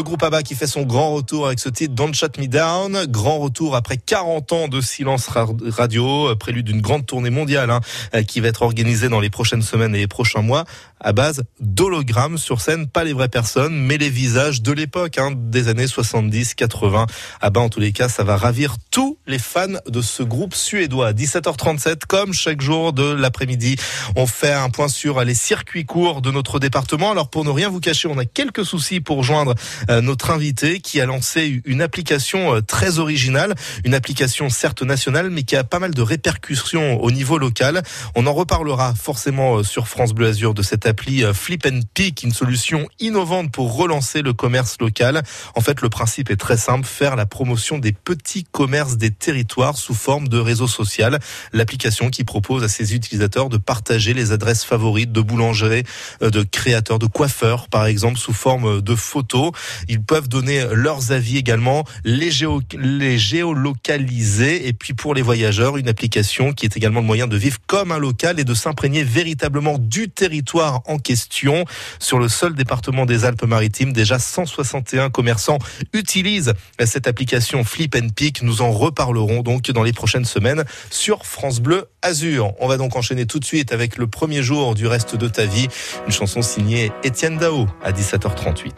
Le groupe ABBA qui fait son grand retour avec ce titre Don't Shut Me Down. Grand retour après 40 ans de silence ra- radio, euh, prélude d'une grande tournée mondiale hein, euh, qui va être organisée dans les prochaines semaines et les prochains mois à base d'hologrammes sur scène, pas les vraies personnes, mais les visages de l'époque, hein, des années 70, 80. ABBA en tous les cas, ça va ravir tous les fans de ce groupe suédois. 17h37, comme chaque jour de l'après-midi, on fait un point sur les circuits courts de notre département. Alors pour ne rien vous cacher, on a quelques soucis pour joindre euh, notre invité qui a lancé une application euh, très originale, une application certes nationale mais qui a pas mal de répercussions au niveau local. On en reparlera forcément euh, sur France Bleu Azur de cette appli Flip and Pick, une solution innovante pour relancer le commerce local. En fait, le principe est très simple, faire la promotion des petits commerces des territoires sous forme de réseau social. L'application qui propose à ses utilisateurs de partager les adresses favorites de boulangeries, euh, de créateurs, de coiffeurs, par exemple, sous forme de photos. Ils peuvent donner leurs avis également, les, géo, les géolocaliser. Et puis pour les voyageurs, une application qui est également le moyen de vivre comme un local et de s'imprégner véritablement du territoire en question. Sur le seul département des Alpes-Maritimes, déjà 161 commerçants utilisent cette application Flip and Pick. Nous en reparlerons donc dans les prochaines semaines sur France Bleu Azur. On va donc enchaîner tout de suite avec le premier jour du reste de ta vie, une chanson signée Étienne Dao à 17h38.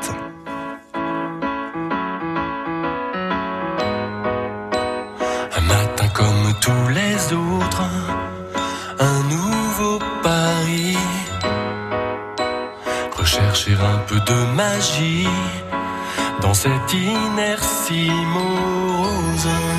Un matin comme tous les autres, un nouveau pari. Rechercher un peu de magie dans cette inertie morose.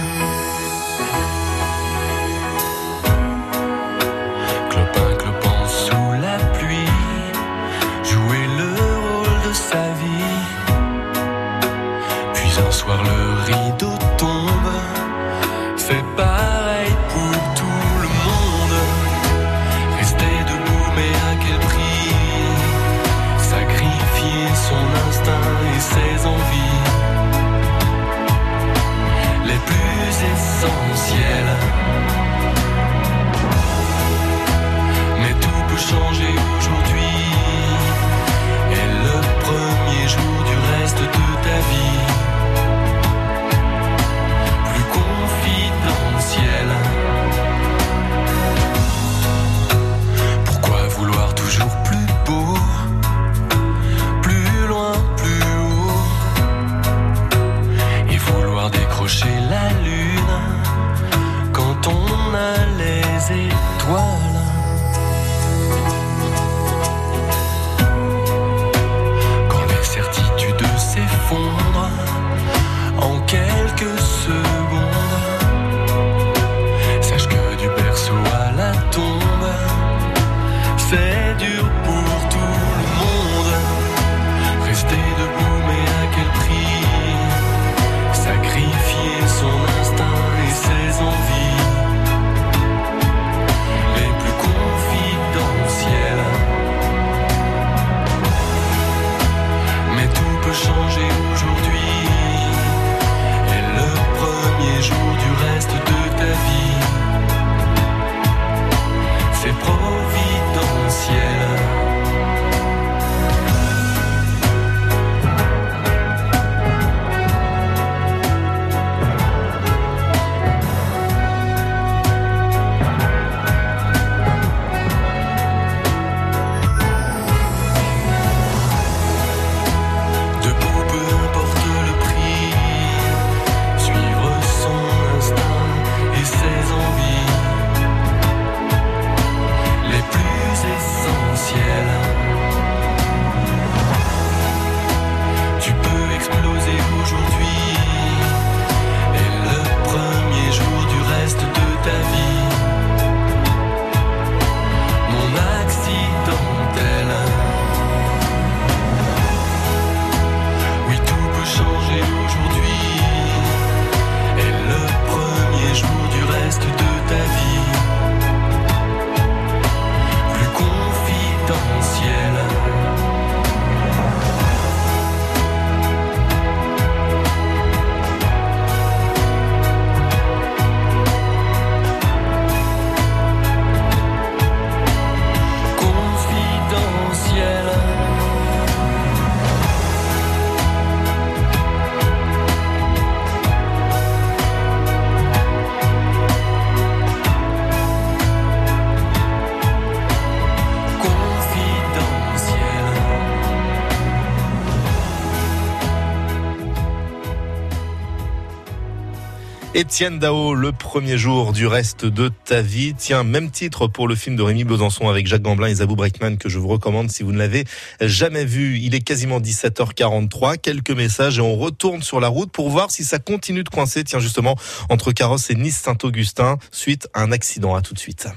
Étienne Dao, le premier jour du reste de ta vie. Tiens, même titre pour le film de Rémi Besançon avec Jacques Gamblin et Zabou Breckman que je vous recommande si vous ne l'avez jamais vu. Il est quasiment 17h43. Quelques messages et on retourne sur la route pour voir si ça continue de coincer. Tiens, justement, entre Carrosse et Nice-Saint-Augustin, suite à un accident. À tout de suite.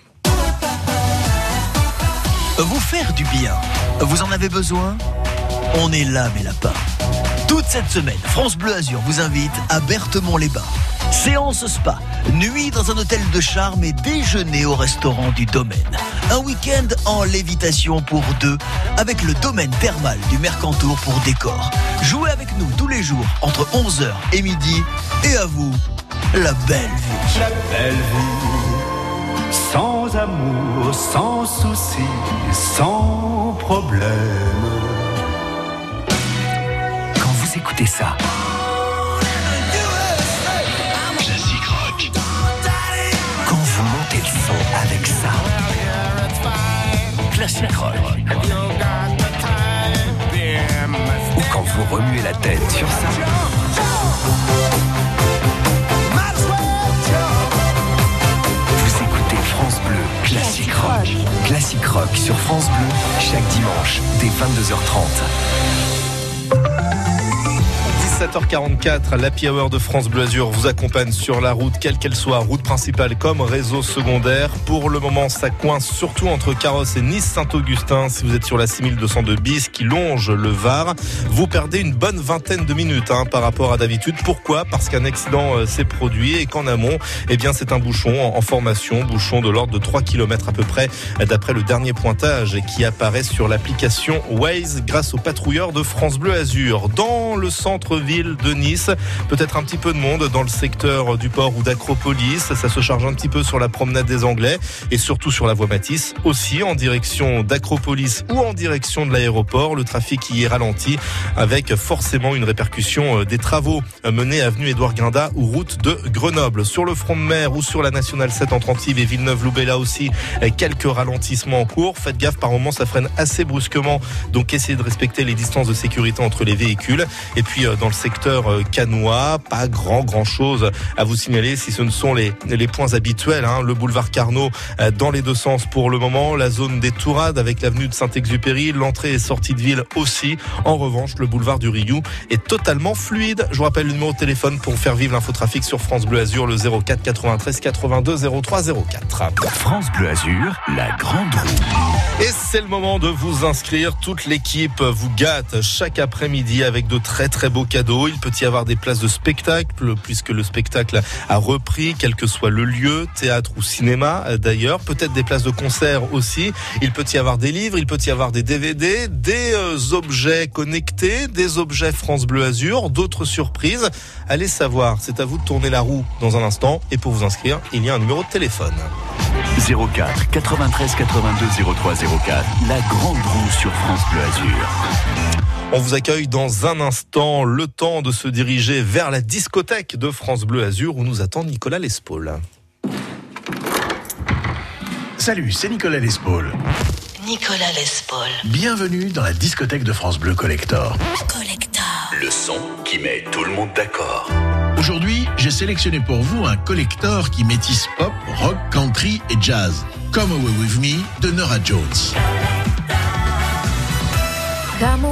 Vous faire du bien, vous en avez besoin? On est là, mes lapins. Cette semaine, France Bleu Azur vous invite à Berthemont-les-Bains. Séance spa, nuit dans un hôtel de charme et déjeuner au restaurant du domaine. Un week-end en lévitation pour deux avec le domaine thermal du Mercantour pour décor. Jouez avec nous tous les jours entre 11h et midi et à vous, la belle vie. La belle vie, sans amour, sans souci, sans problème. Écoutez ça, Classic rock. quand vous montez le son avec ça, classique rock. Ou quand vous remuez la tête sur ça. Vous écoutez France Bleu, classique rock. Classique rock sur France Bleu, chaque dimanche, dès 22h30. 17h44, l'Happy Hour de France Bleu Azur vous accompagne sur la route, quelle qu'elle soit, route principale comme réseau secondaire. Pour le moment, ça coince surtout entre Carrosse et Nice-Saint-Augustin. Si vous êtes sur la 6202 bis qui longe le Var, vous perdez une bonne vingtaine de minutes hein, par rapport à d'habitude. Pourquoi? Parce qu'un accident euh, s'est produit et qu'en amont, eh bien, c'est un bouchon en, formation, bouchon de l'ordre de 3 km à peu près, d'après le dernier pointage qui apparaît sur l'application Waze grâce aux patrouilleurs de France Bleu Azur. Dans le centre-ville de Nice, peut-être un petit peu de monde dans le secteur du port ou d'Acropolis. Ça se charge un petit peu sur la promenade des Anglais et surtout sur la voie Matisse, aussi en direction d'Acropolis ou en direction de l'aéroport. Le trafic y est ralenti avec forcément une répercussion euh, des travaux menés avenue Édouard Grinda ou route de Grenoble. Sur le front de mer ou sur la nationale 7 entre Antibes et Villeneuve-Loubet, là aussi, euh, quelques ralentissements en cours. Faites gaffe, par moment, ça freine assez brusquement. Donc, essayez de respecter les distances de sécurité entre les véhicules. Et puis, euh, dans le secteur euh, canois, pas grand, grand chose à vous signaler si ce ne sont les, les points habituels. hein. Le boulevard Carnot euh, dans les deux sens pour le moment. La zone des Tourades avec l'avenue de Saint-Exupéry. L'entrée et sortie de ville aussi. En revanche, le boulevard du Rioux est totalement fluide. Je vous rappelle le numéro de téléphone pour faire vivre l'infotrafic sur France Bleu Azur, le 04 93 82 03 04. France Bleu Azur, la grande roue. Et c'est le moment de vous inscrire. Toute l'équipe vous gâte chaque après-midi avec de très très beaux cadeaux. Il peut y avoir des places de spectacle puisque le spectacle a repris, quel que soit le lieu, théâtre ou cinéma euh, d'ailleurs. Peut-être des places de concert aussi. Il peut y avoir des livres, il peut y avoir des DVD, des euh, objets connectés, des objets France Bleu Azur, d'autres surprises. Allez savoir, c'est à vous de tourner la roue dans un instant. Et pour vous inscrire, il y a un numéro de téléphone. 04 93 82 03 04. La grande roue sur France Bleu Azur. On vous accueille dans un instant, le temps de se diriger vers la discothèque de France Bleu Azur où nous attend Nicolas Lespaul. Salut, c'est Nicolas Lespaul. Nicolas Lespaul. Bienvenue dans la discothèque de France Bleu Collector. Collector. Le son qui met tout le monde d'accord. Aujourd'hui, j'ai sélectionné pour vous un collector qui métisse pop, rock, country et jazz. Come Away With Me de Nora Jones. Come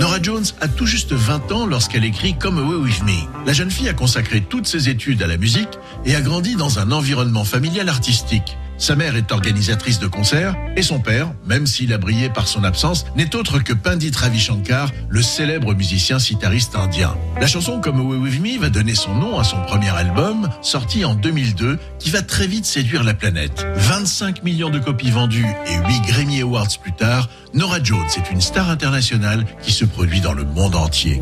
Nora Jones a tout juste 20 ans lorsqu'elle écrit Come Away With Me. La jeune fille a consacré toutes ses études à la musique et a grandi dans un environnement familial artistique. Sa mère est organisatrice de concerts et son père, même s'il a brillé par son absence, n'est autre que Pandit Ravi Shankar, le célèbre musicien sitariste indien. La chanson Come Away With Me va donner son nom à son premier album, sorti en 2002, qui va très vite séduire la planète. 25 millions de copies vendues et 8 Grammy Awards plus tard, Nora Jones est une star internationale qui se produit dans le monde entier.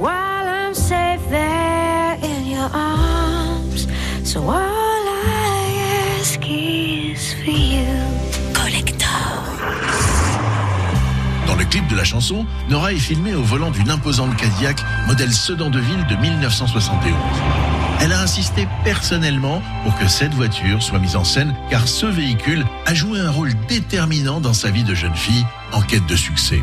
Dans le clip de la chanson, Nora est filmée au volant d'une imposante Cadillac modèle sedan de ville de 1971. Elle a insisté personnellement pour que cette voiture soit mise en scène car ce véhicule a joué un rôle déterminant dans sa vie de jeune fille en quête de succès.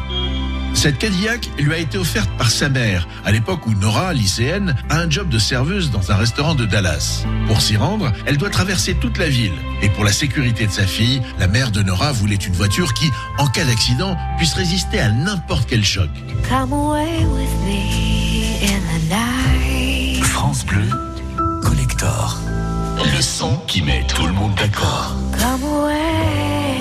Cette Cadillac lui a été offerte par sa mère, à l'époque où Nora, lycéenne, a un job de serveuse dans un restaurant de Dallas. Pour s'y rendre, elle doit traverser toute la ville. Et pour la sécurité de sa fille, la mère de Nora voulait une voiture qui, en cas d'accident, puisse résister à n'importe quel choc. Come away with me in the night. France Bleu, Collector. Le son qui met tout le monde d'accord. Come away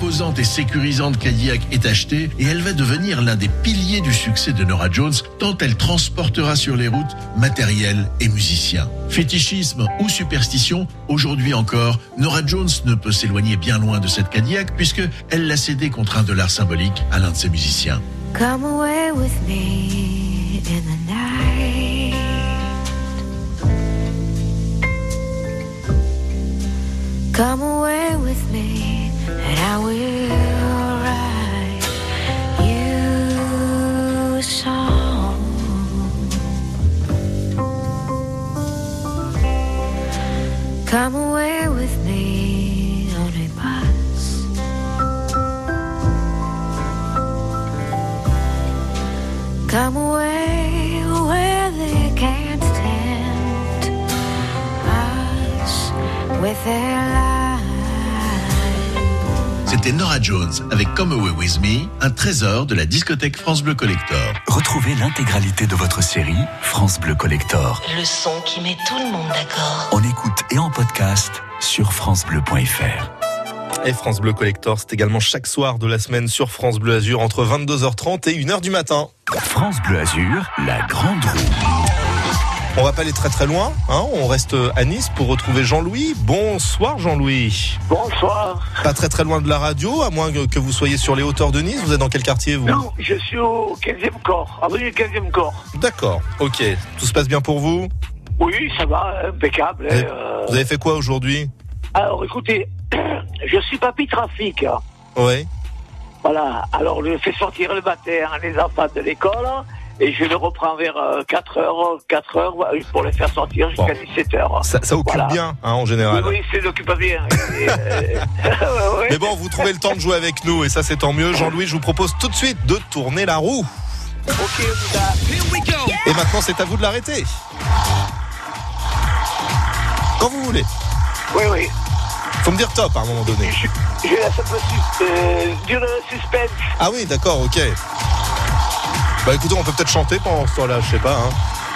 L'imposante et sécurisante Cadillac est achetée et elle va devenir l'un des piliers du succès de Nora Jones tant elle transportera sur les routes matériel et musiciens. Fétichisme ou superstition, aujourd'hui encore, Nora Jones ne peut s'éloigner bien loin de cette Cadillac puisque elle l'a cédée contre un dollar symbolique à l'un de ses musiciens. Come away with me in the night. Come away with me, and I will Come Away With Me, un trésor de la discothèque France Bleu Collector. Retrouvez l'intégralité de votre série France Bleu Collector. Le son qui met tout le monde d'accord. En écoute et en podcast sur francebleu.fr. Et France Bleu Collector, c'est également chaque soir de la semaine sur France Bleu Azur entre 22h30 et 1h du matin. France Bleu Azur, la grande roue. On va pas aller très très loin, hein, on reste à Nice pour retrouver Jean-Louis. Bonsoir Jean-Louis. Bonsoir. Pas très très loin de la radio, à moins que vous soyez sur les hauteurs de Nice. Vous êtes dans quel quartier vous? Non, je suis au 15e corps, avenue 15e corps. D'accord, ok. Tout se passe bien pour vous? Oui, ça va, impeccable. hein, euh. Vous avez fait quoi aujourd'hui? Alors écoutez, je suis papy trafic. hein. Ouais. Voilà, alors je fais sortir le matin les enfants de l'école et je les reprends vers 4 heures, 4 heures pour les faire sortir jusqu'à 17 heures. Ça, ça occupe Voilà. bien hein, en général. Oui, oui, c'est occupe bien. Et, euh, ouais. Mais bon, vous trouvez le temps de jouer avec nous et ça c'est tant mieux. Jean-Louis, je vous propose tout de suite de tourner la roue. Ok. Et maintenant c'est à vous de l'arrêter. Quand vous voulez. Oui, oui. Faut me dire top à un moment donné. Un peu sus- euh, du suspense. Ah oui, d'accord, ok. Bah écoutez, on peut peut-être chanter pendant ce temps-là, je sais pas. Hein.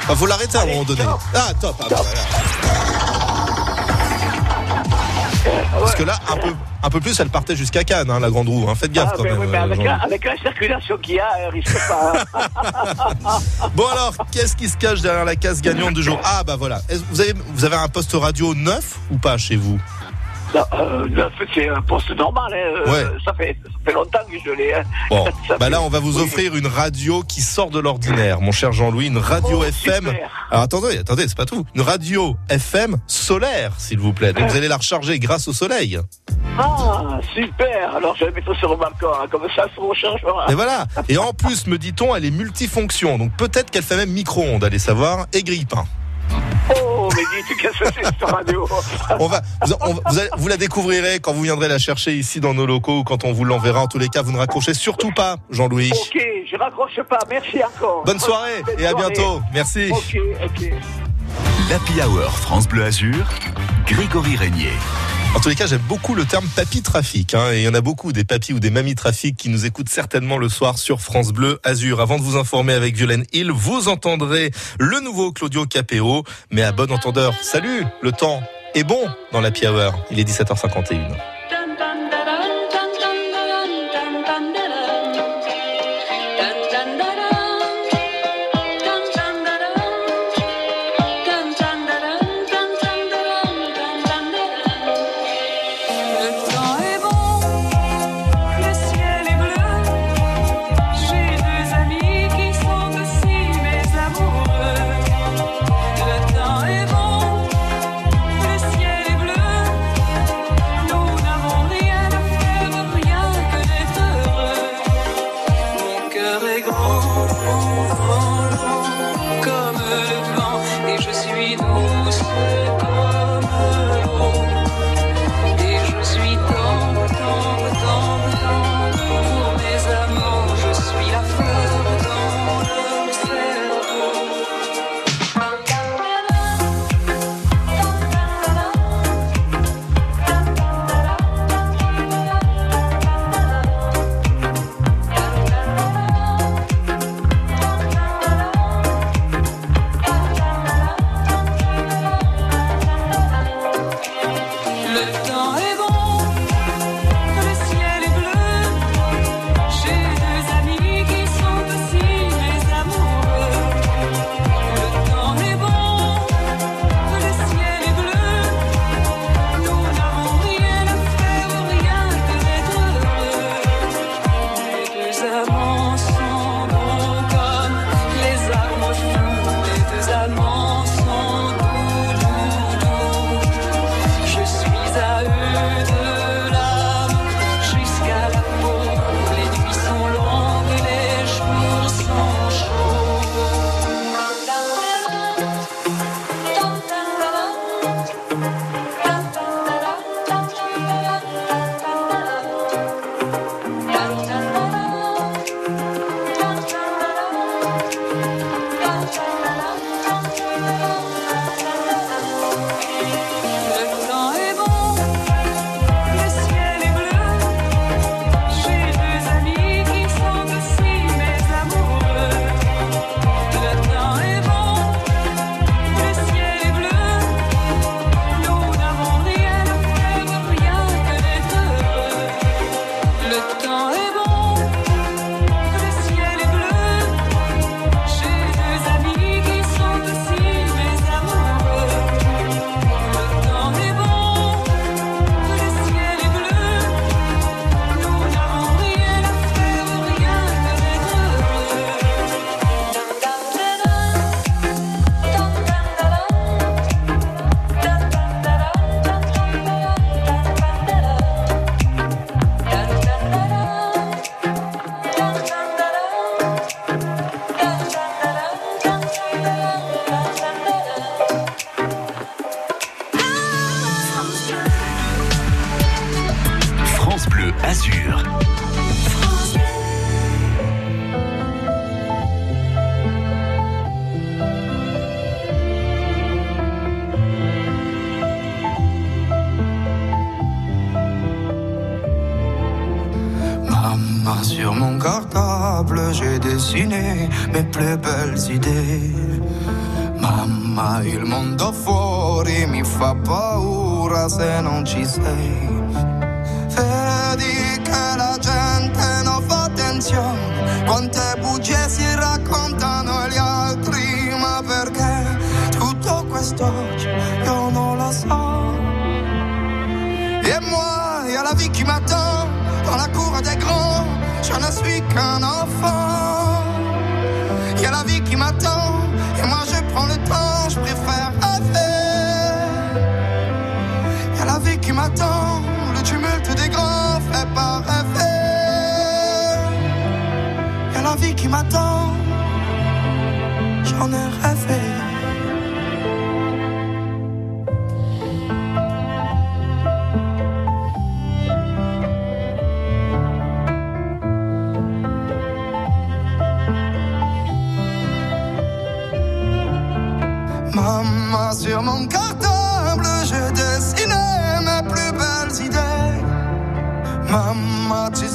Enfin, faut l'arrêter à un moment donné. Ah, top. ah, bah, voilà. Parce que là, un peu, un peu plus, elle partait jusqu'à Cannes, hein, la grande roue. hein. Faites gaffe Ah, quand même. oui, mais euh, avec, la, avec la circulation qu'il y a, elle risque pas. hein. Bon alors, qu'est-ce qui se cache derrière la case gagnante du jour? Ah bah voilà. Vous avez, vous avez un poste radio neuf ou pas chez vous? Non, euh, c'est un poste normal. hein, euh, Ouais. ça, fait, ça fait longtemps que je l'ai. hein. Bon, bah fait- là on va vous oui. offrir une radio qui sort de l'ordinaire, mon cher Jean-Louis, une radio Oh, FM. super. Alors attendez, attendez, c'est pas tout. Une radio FM solaire, s'il vous plaît. Donc vous allez la recharger grâce au soleil. Ah, super. Alors, je vais mettre sur le balcon. hein, Comme ça, ça se rechargera. Et voilà. Et en plus, me dit-on, elle est multifonction. Donc peut-être qu'elle fait même micro-ondes, allez savoir, et grille-pain. Oh, mais dis-tu qu'est-ce que c'est cette radio On va, vous, on va- vous allez- vous la découvrirez quand vous viendrez la chercher ici dans nos locaux ou quand on vous l'enverra. En tous les cas, vous ne raccrochez surtout pas, Jean-Louis. Ok, je raccroche pas. Merci encore. Bonne soirée Bonne et à bientôt. Merci. Ok, ok. L'Happy Hour France Bleu Azur, Grégory Régnier. En tous les cas, j'aime beaucoup le terme papy trafic. hein, et il y en a beaucoup des papis ou des mamies trafic qui nous écoutent certainement le soir sur France Bleu Azur. Avant de vous informer avec Violaine Hill, vous entendrez le nouveau Claudio Capéo. Mais à bon entendeur, salut, le temps est bon dans la Hour. Il est 17h51. Dans la cour des grands. Je ne suis qu'un enfant. Y a la vie qui m'attend et moi je prends le temps, je préfère rêver. Y a la vie qui m'attend, le tumulte des grands fait pas rêver. Y a la vie qui m'attend, Pamati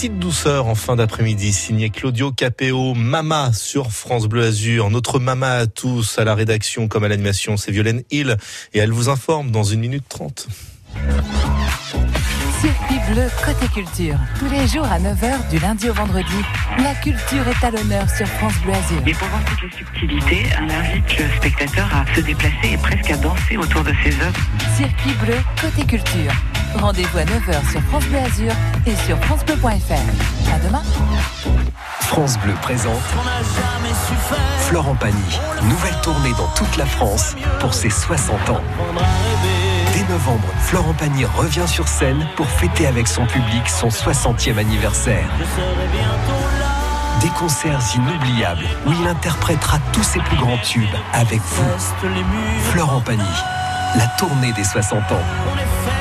petite douceur en fin d'après-midi, signé Claudio Capéo, Mama sur France Bleu Azur. Notre Mama à tous, à la rédaction comme à l'animation, c'est Violaine Hill et elle vous informe dans une minute trente. Circuit bleu côté culture. Tous les jours à 9h du lundi au vendredi, la culture est à l'honneur sur France Bleu Azur. Et pour voir toutes les subtilités, on invite le spectateur à se déplacer et presque à danser autour de ses œuvres. Circuit bleu côté culture. Rendez-vous à 9h sur France Bleu Azur et sur francebleu.fr. À demain. France Bleu présente Florent Pagny, nouvelle tournée dans toute la France pour ses 60 ans. Novembre, Florent Pagny revient sur scène pour fêter avec son public son 60e anniversaire. Des concerts inoubliables où il interprétera tous ses plus grands tubes avec vous. Florent Pagny, la tournée des 60 ans.